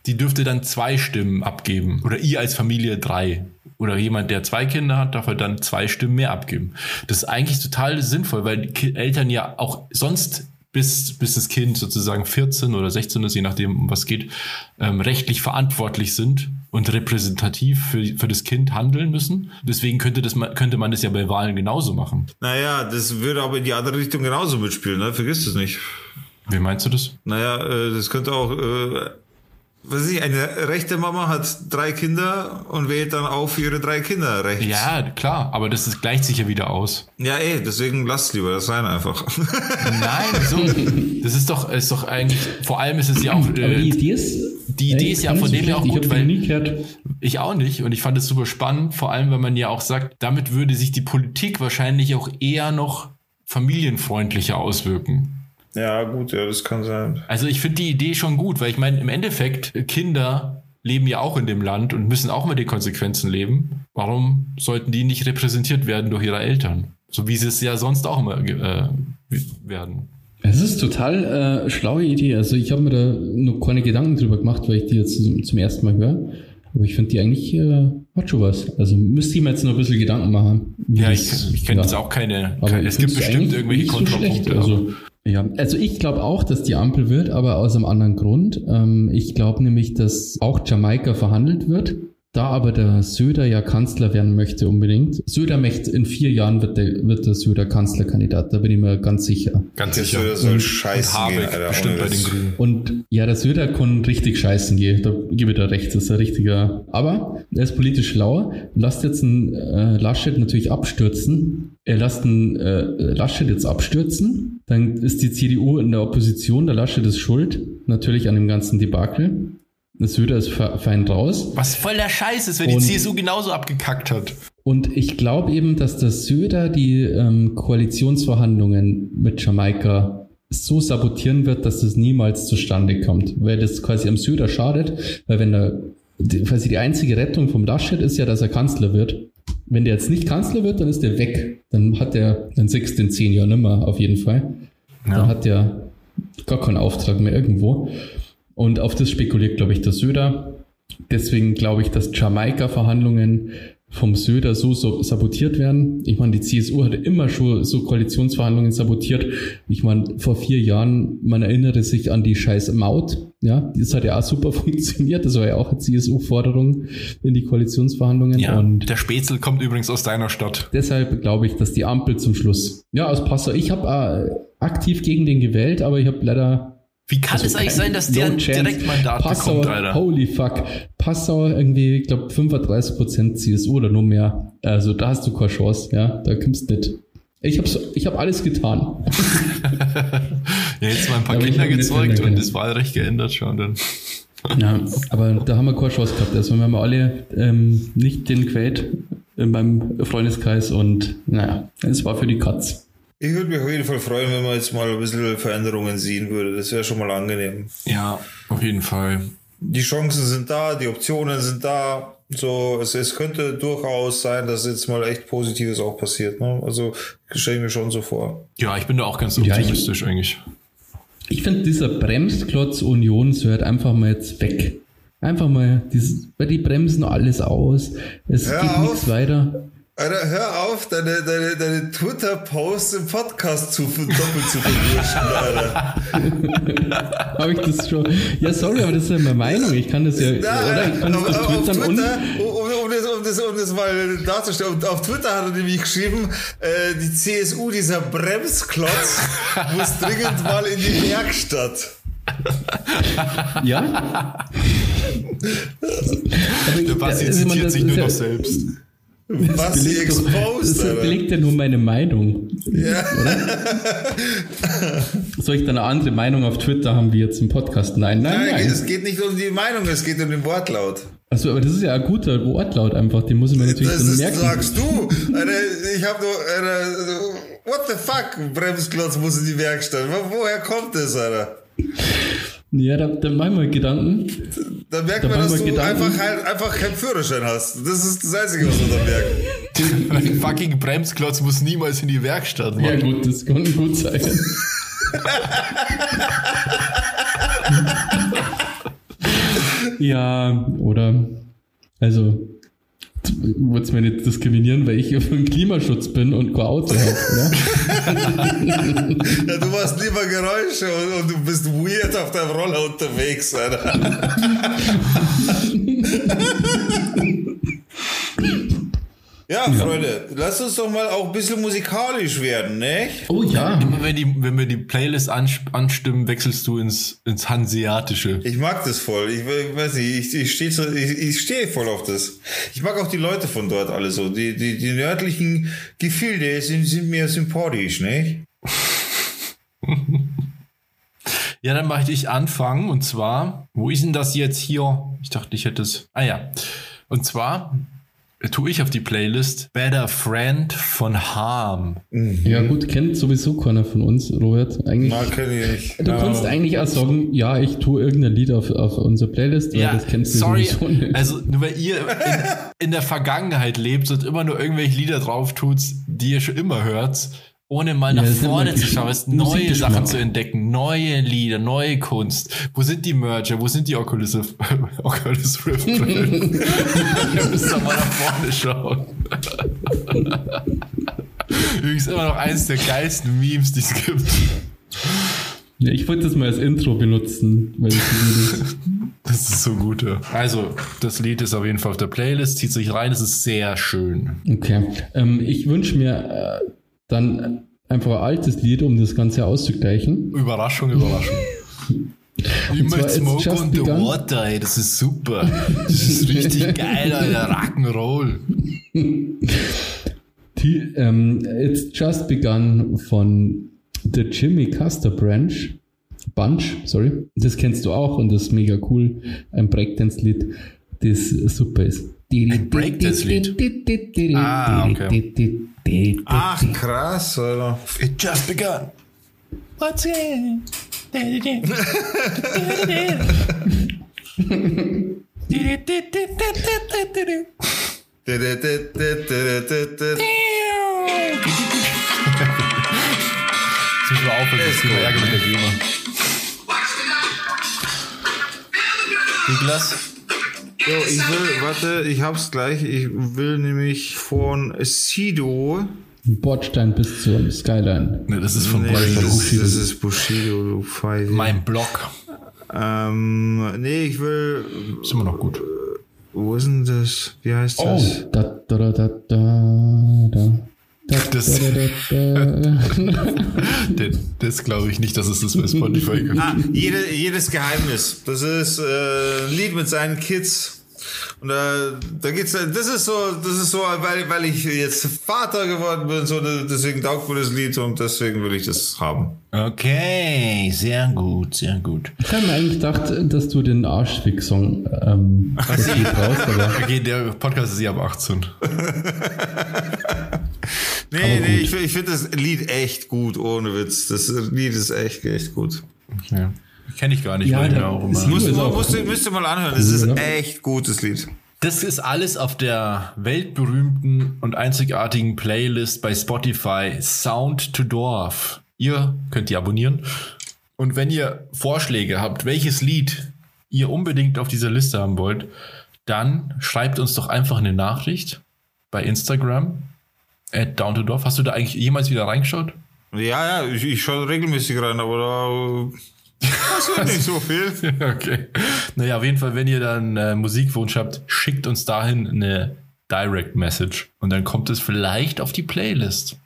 die dürfte dann zwei Stimmen abgeben. Oder ihr als Familie drei. Oder jemand, der zwei Kinder hat, darf halt dann zwei Stimmen mehr abgeben. Das ist eigentlich total sinnvoll, weil Eltern ja auch sonst bis, bis das Kind sozusagen 14 oder 16 ist, je nachdem, um was geht, ähm, rechtlich verantwortlich sind und repräsentativ für, für das Kind handeln müssen. Deswegen könnte, das, könnte man das ja bei Wahlen genauso machen. Naja, das würde aber in die andere Richtung genauso mitspielen, ne? Vergiss es nicht. Wie meinst du das? Naja, äh, das könnte auch, äh, weiß ich, eine rechte Mama hat drei Kinder und wählt dann auch für ihre drei Kinder rechts. Ja, klar, aber das ist, gleicht sich ja wieder aus. Ja, eh, deswegen lasst lieber das sein einfach. Nein, wieso? Das ist doch, ist doch eigentlich, vor allem ist es ja auch, Aber die äh, Idee ist. die Idee ist ja von so dem her auch gut, Ich weil- nie gehört. ich auch nicht und ich fand es super spannend, vor allem, wenn man ja auch sagt, damit würde sich die Politik wahrscheinlich auch eher noch familienfreundlicher auswirken. Ja, gut, ja, das kann sein. Also ich finde die Idee schon gut, weil ich meine, im Endeffekt, Kinder leben ja auch in dem Land und müssen auch mit den Konsequenzen leben. Warum sollten die nicht repräsentiert werden durch ihre Eltern? So wie sie es ja sonst auch immer äh, werden. Es ist total äh, schlaue Idee. Also ich habe mir da noch keine Gedanken drüber gemacht, weil ich die jetzt zum, zum ersten Mal höre. Aber ich finde die eigentlich äh, hat schon was. Also müsste ich mir jetzt noch ein bisschen Gedanken machen. Ja, ich, das- ich kenne ja. jetzt auch keine. Keine es gibt bestimmt irgendwelche so. Kontrapunkte. Also, ja, also ich glaube auch, dass die Ampel wird, aber aus einem anderen Grund. Ähm, ich glaube nämlich, dass auch Jamaika verhandelt wird. Da aber der Söder ja Kanzler werden möchte unbedingt. Söder möchte, in vier Jahren wird der, wird der Söder Kanzlerkandidat, da bin ich mir ganz sicher. ganz Das sicher. soll, soll Und scheißen gehen, Alter. bestimmt bei den. Grünen. Und ja, der Söder kann richtig scheißen gehen, da gebe ich da recht, das ist ein richtiger. Aber er ist politisch schlau, lasst jetzt einen äh, Laschet natürlich abstürzen. Er lasst einen äh, Laschet jetzt abstürzen, dann ist die CDU in der Opposition, der Laschet ist schuld, natürlich an dem ganzen Debakel. Der Söder ist fe- fein raus. Was voll der Scheiß ist, wenn die Und- CSU genauso abgekackt hat. Und ich glaube eben, dass der Söder die ähm, Koalitionsverhandlungen mit Jamaika so sabotieren wird, dass das niemals zustande kommt, weil das quasi am Söder schadet, weil wenn er die, quasi die einzige Rettung vom Laschet ist ja, dass er Kanzler wird. Wenn der jetzt nicht Kanzler wird, dann ist der weg. Dann hat er, dann sechs in zehn Jahren nimmer, auf jeden Fall. Dann hat der gar keinen Auftrag mehr irgendwo. Und auf das spekuliert, glaube ich, der Söder. Deswegen glaube ich, dass Jamaika-Verhandlungen vom Söder so, so sabotiert werden. Ich meine, die CSU hatte immer schon so Koalitionsverhandlungen sabotiert. Ich meine, vor vier Jahren, man erinnere sich an die scheiß Maut. Ja, das hat ja auch super funktioniert. Das war ja auch eine CSU-Forderung in die Koalitionsverhandlungen. Ja, Und der Spätzle kommt übrigens aus deiner Stadt. deshalb glaube ich, dass die Ampel zum Schluss. Ja, aus Passau. Ich habe äh, aktiv gegen den gewählt, aber ich habe leider Wie kann es eigentlich sein, dass der No ein chance. Direktmandat Passau, bekommt, Alter? Holy fuck. Passau irgendwie, ich glaube, 35% CSU oder nur mehr. Also da hast du keine Chance, ja. Da kommst du nicht. Ich habe ich hab alles getan. Ja, jetzt mal ein paar ich Kinder gezeugt und das Wahlrecht geändert schon. Dann. Ja, aber da haben wir keine Chance gehabt. Also wir haben alle ähm, nicht den quält in meinem Freundeskreis und naja, es war für die Katz. Ich würde mich auf jeden Fall freuen, wenn man jetzt mal ein bisschen Veränderungen sehen würde. Das wäre schon mal angenehm. Ja, auf jeden Fall. Die Chancen sind da, die Optionen sind da. So, es, es könnte durchaus sein, dass jetzt mal echt Positives auch passiert. Ne? Also stelle ich mir schon so vor. Ja, ich bin da auch ganz Ja, ich- optimistisch eigentlich. Ich finde, dieser Bremsklotz Union sollte einfach mal jetzt weg. Einfach mal, dieses, weil die bremsen alles aus. Es Hör geht nichts weiter. Alter, hör auf, deine, deine, deine Twitter-Posts im Podcast zu doppelt zu verwirschen, Alter. Habe ich das schon? Ja, sorry, aber das ist ja meine Meinung. Ich kann das ja, oder? Ich kann das auf twittern und. Twitter, um, um, das, um, das, um das mal darzustellen, auf Twitter hat er nämlich geschrieben, äh, die CSU, dieser Bremsklotz, muss dringend mal in die Werkstatt. Ja? Der Basti also, zitiert das sich nur noch selbst. Was die belegt exposed, Das belegt ja nur meine Meinung. Ja. Soll ich dann eine andere Meinung auf Twitter haben wie jetzt im Podcast? Nein, nein, Nein, nein. es geht nicht um die Meinung, es geht um den Wortlaut. Also, aber das ist ja ein guter Wortlaut einfach. Den muss ich mir natürlich Das dann ist, merken. sagst du. Alter, ich habe nur, Alter, what the fuck, Bremsklotz muss in die Werkstatt. Wo, woher kommt das, Alter? Ja, da, dann mach ich mal Gedanken. Da merkt Da man, dass machen du wir Gedanken. einfach, halt, einfach keinen Führerschein hast. Das ist das Einzige, was man da merkt. Ein fucking Bremsklotz muss niemals in die Werkstatt. Mann. Ja, gut, das kann gut sein. ja, oder, also, wollte mir nicht diskriminieren, weil ich ja für den Klimaschutz bin und kein Auto habe, oder? Ja, du machst lieber Geräusche und, und du bist weird auf deinem Roller unterwegs, Alter. Ja, Freunde, lasst uns doch mal auch ein bisschen musikalisch werden, ne? Oh ja. Immer wenn, die, wenn wir die Playlist ans- anstimmen, wechselst du ins, ins Hanseatische. Ich mag das voll. Ich, we- weiß nicht, ich, ich stehe ich, ich steh voll auf das. Ich mag auch die Leute von dort alle so. Die, die, die nördlichen Gefilde sind, sind mir sympathisch, ne? Ja, dann möchte ich anfangen. Und zwar, wo ist denn das jetzt hier? Ich dachte, ich hätte es. Ah ja. Und zwar tue ich auf die Playlist Better Friend von Harm. Ja, gut, kennt sowieso keiner von uns, Robert. Eigentlich. Na, kenn ich. Du Ja. kannst eigentlich auch sagen, ja, ich tue irgendein Lied auf, auf unsere Playlist, weil das kennst du sorry. sowieso nicht. Also, nur weil ihr in, in der Vergangenheit lebt und immer nur irgendwelche Lieder drauf tut, die ihr schon immer hört, ohne mal Ja, nach ist vorne zu schauen, es neue. Sachen zu entdecken, neue Lieder, neue Kunst. Wo sind die Merger? Wo sind die Oculus, Oculus Rift? ihr müsst doch mal nach vorne schauen. Übrigens immer noch eines der geilsten Memes, die es gibt. Ja, ich wollte das mal als Intro benutzen, weil ich Das ist so gut, ja. Also, das Lied ist auf jeden Fall auf der Playlist, zieht sich rein, es ist sehr schön. Okay. Ähm, ich wünsche mir äh, dann einfach ein altes Lied, um das Ganze auszugleichen. Überraschung, Überraschung. Immer It's Smoke on the Begun. Water, ey, das ist super. Das ist richtig geil, Alter. Rock'n'Roll. Die, ähm, It's Just Begun von The Jimmy Custer Branch. Bunch, sorry. Das kennst du auch und das ist mega cool. Ein Breakdance-Lied, das super ist. Ein Breakdance-Lied? Ah, Ach, krass, Alter. It just begun. What's in? Jetzt müssen wir aufhören, Ist kriegen wir gut. Ärger mit der GEMA. Niklas? Jo, ich will, warte, ich hab's gleich. Ich will nämlich von Sido. Bordstein bis zur Skyline. Ne, das ist von Nee, Bushido. das, ist- das ist Bushido, du. Mein Blog. Ähm, nee, ich will. Ist immer noch gut. Wo ist denn das? Wie heißt Oh, das? da, da, da, da, da, da. Da, Das- da, da, da, da. Das, das glaube ich nicht, dass es das bei Spotify gibt. Ah, jede, jedes Geheimnis. Das ist äh, ein Lied mit seinen Kids. Und da, da geht's, das ist so, das ist so, weil, weil ich jetzt Vater geworden bin, so, deswegen taugt mir das Lied und deswegen will ich das haben. Okay, sehr gut, sehr gut. Ich habe mir eigentlich gedacht, dass du den Arschfick-Song ähm, das Lied brauchst, aber Okay, der Podcast ist ja ab 18. Nee, Aber nee, gut. ich, ich finde das Lied echt gut, ohne Witz. Das Lied ist echt, echt gut. Okay. Kenne ich gar nicht, Ja, mir auch immer. Auch musst, müsst ihr mal anhören. Das ist echt gutes Lied. Das ist alles auf der weltberühmten und einzigartigen Playlist bei Spotify Sound to Dorf. Ihr könnt die abonnieren. Und wenn ihr Vorschläge habt, welches Lied ihr unbedingt auf dieser Liste haben wollt, dann schreibt uns doch einfach eine Nachricht bei Instagram at down to Dorf. Hast du da eigentlich jemals wieder reingeschaut? Ja, ja, ich, ich schaue regelmäßig rein, aber da passiert nicht so viel. Okay. Naja, auf jeden Fall, wenn ihr dann äh, Musikwunsch habt, schickt uns dahin eine Direct Message und dann kommt es vielleicht auf die Playlist.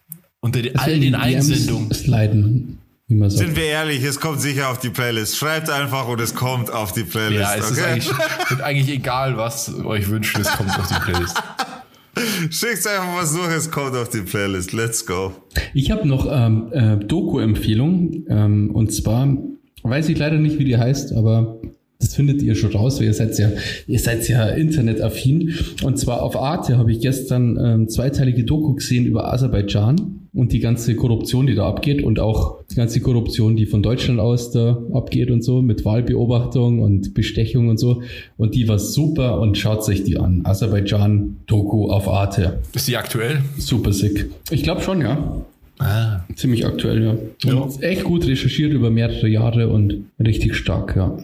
Unter den, all den Einsendungen. Sliden, wie man sagt. Sind wir ehrlich, es kommt sicher auf die Playlist. Schreibt einfach und es kommt auf die Playlist. Ja, es ist okay? eigentlich, wird eigentlich egal, was euch wünscht, es kommt auf die Playlist. Schickt einfach was durch, es kommt auf die Playlist. Let's go. Ich habe noch ähm, äh, Doku-Empfehlung ähm, und zwar weiß ich leider nicht, wie die heißt, aber das findet ihr schon raus, weil ihr seid ja, ihr seid ja internetaffin. Und zwar auf Arte habe ich gestern ähm, zweiteilige Doku gesehen über Aserbaidschan und die ganze Korruption, die da abgeht und auch die ganze Korruption, die von Deutschland aus da abgeht und so mit Wahlbeobachtung und Bestechung und so. Und die war super und schaut euch die an. Aserbaidschan Doku auf Arte. Ist die aktuell? Super sick. Ich glaube schon, ja. Ah, Ziemlich aktuell, ja. Und echt gut recherchiert über mehrere Jahre und richtig stark, ja.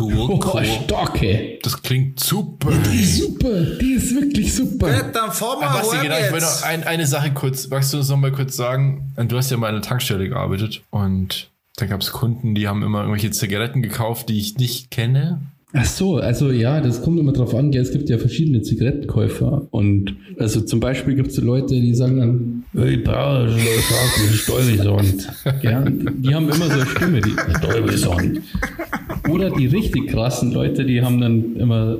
cool, Oh, cool. stark, ey. Das klingt super. Super, die ist wirklich super. Dann fahr Ah, mal Basti, genau, ich wollte jetzt. noch ein, eine Sache kurz, magst du uns noch mal kurz sagen? Du hast ja mal an der Tankstelle gearbeitet und da gab es Kunden, die haben immer irgendwelche Zigaretten gekauft, die ich nicht kenne. Ach so, also ja, das kommt immer drauf an, gell, es gibt ja verschiedene Zigarettenkäufer und also zum Beispiel gibt es Leute, die sagen dann, ich brauche einen Stolbisond. Ja, die haben immer so eine Stimme, die Stolbisond. Oder die richtig krassen Leute, die haben dann immer,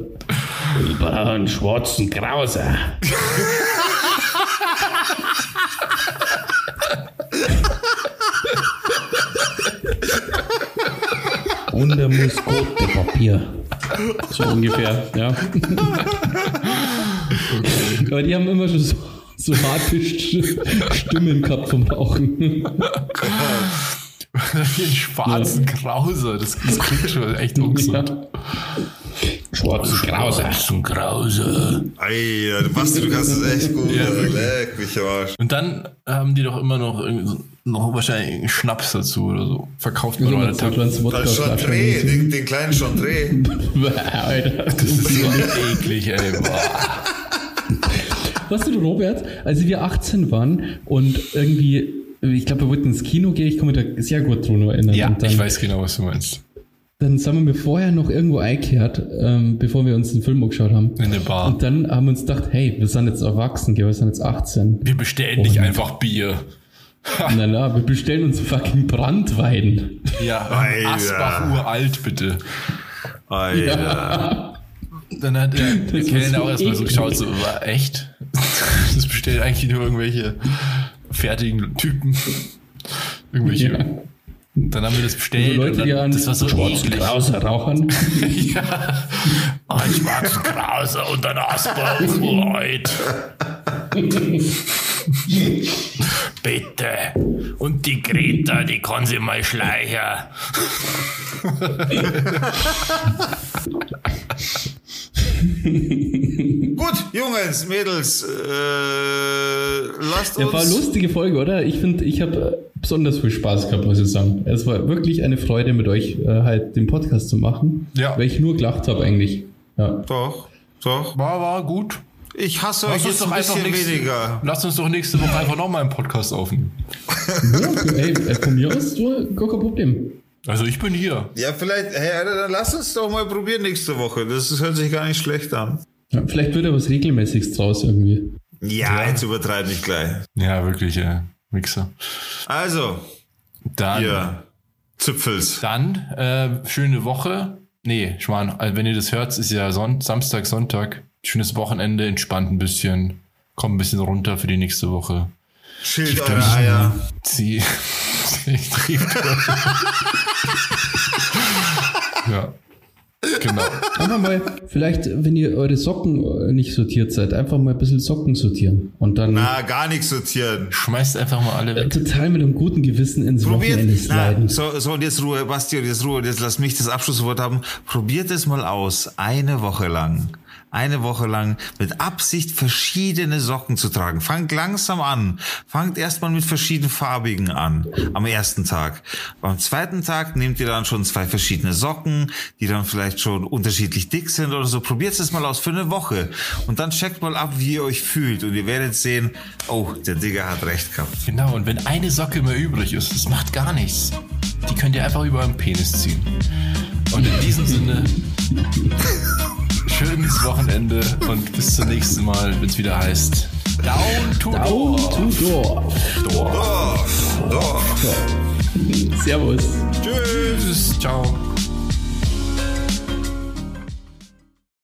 ich brauche einen schwarzen Krauser. Und er muss gute Papier. So ungefähr, ja. Aber die haben immer schon so, so harte St- Stimmen gehabt vom Rauchen. Wie einen schwarzen Krause. Das, das klingt schon echt ungesund. Schwarzen Krause. Schwarzen Krause. Ey, Basti, du kannst es echt gut. Ja. Leck mich am Arsch. Und dann haben die doch immer noch, irgendwie so- noch wahrscheinlich einen Schnaps dazu oder so. Verkauft man ist Chantre, den, den kleinen Chantre. Das ist so eklig, ey. Weißt du, Robert, als wir 18 waren und irgendwie, ich glaube, wir wollten ins Kino gehen, ich kann mich da sehr gut dran erinnern. Ja, und dann, ich weiß genau, was du meinst. Dann sind wir mir vorher noch irgendwo eingekehrt, ähm, bevor wir uns den Film angeschaut haben. In der Bar. Und dann haben wir uns gedacht, hey, wir sind jetzt erwachsen, wir sind jetzt 18. Wir bestellen nicht einfach Bier. Na, na, wir bestellen uns fucking Brandwein. Ja, Alter. Asbach uralt, bitte. Alter. Dann hat der, der Kellner so auch erstmal so geschaut, so, war echt? Das bestellt eigentlich nur irgendwelche fertigen Typen. Irgendwelche. Ja. Dann haben wir das bestellt. und Leute, dann, die an das war so schwarzen. Krauser rauchen. Ja. Ein schwarzen Krause und ein Asbach uralt. Bitte. Und die Greta, die kann sie mal schleichen. Gut, Jungs, Mädels, äh, lasst Ja, war eine uns. lustige Folge, oder? Ich finde, ich habe besonders viel Spaß gehabt, muss ich sagen. Es war wirklich eine Freude, mit euch äh, halt den Podcast zu machen. Ja. Weil ich nur gelacht habe eigentlich. Ja. Doch, doch. War, war gut. Ich hasse Lass euch jetzt doch ein einfach bisschen nächste, weniger. Lass uns doch nächste Woche einfach nochmal einen Podcast aufnehmen. ja ey, äh, von mir aus, du, gar kein Problem. Also ich bin hier. Ja, vielleicht, hey, Alter, dann lass uns doch mal probieren nächste Woche. Das hört sich gar nicht schlecht an. Ja, vielleicht wird ja was Regelmäßiges draus irgendwie. Ja, jetzt übertreib nicht gleich. Ja, wirklich, äh, Mixer. Also, Dann, ihr Zipfels. dann äh, schöne Woche. Nee, Schwan, also wenn ihr das hört, ist ja Son Samstag, Sonntag. Schönes Wochenende, entspannt ein bisschen. Kommt ein bisschen runter für die nächste Woche. Schild eure euch- Eier. Sie. Ich trieb Ja. Genau. Einfach mal, vielleicht, wenn ihr eure Socken äh, nicht sortiert seid, einfach mal ein bisschen Socken sortieren. Und dann Na, gar nichts sortieren. Schmeißt einfach mal alle weg. total mit einem guten Gewissen ins Probiert, Wochenende na, so, so und jetzt Ruhe, Basti, und jetzt Ruhe, und jetzt lass mich das Abschlusswort haben. Probiert es mal aus, eine Woche lang. Eine Woche lang mit Absicht verschiedene Socken zu tragen. Fangt langsam an. Fangt erstmal mit verschiedenen farbigen an. Am ersten Tag. Beim zweiten Tag nehmt ihr dann schon zwei verschiedene Socken, die dann vielleicht schon unterschiedlich dick sind oder so. Probiert es mal aus für eine Woche. Und dann checkt mal ab, wie ihr euch fühlt. Und ihr werdet sehen, oh, der Digger hat recht gehabt. Genau, und wenn eine Socke mehr übrig ist, das macht gar nichts. Die könnt ihr einfach über euren Penis ziehen. Und in diesem Sinne, schönes Wochenende und bis zum nächsten Mal, wenn es wieder heißt Down to Down to door. Door. Oh, oh. Servus. Tschüss, ciao.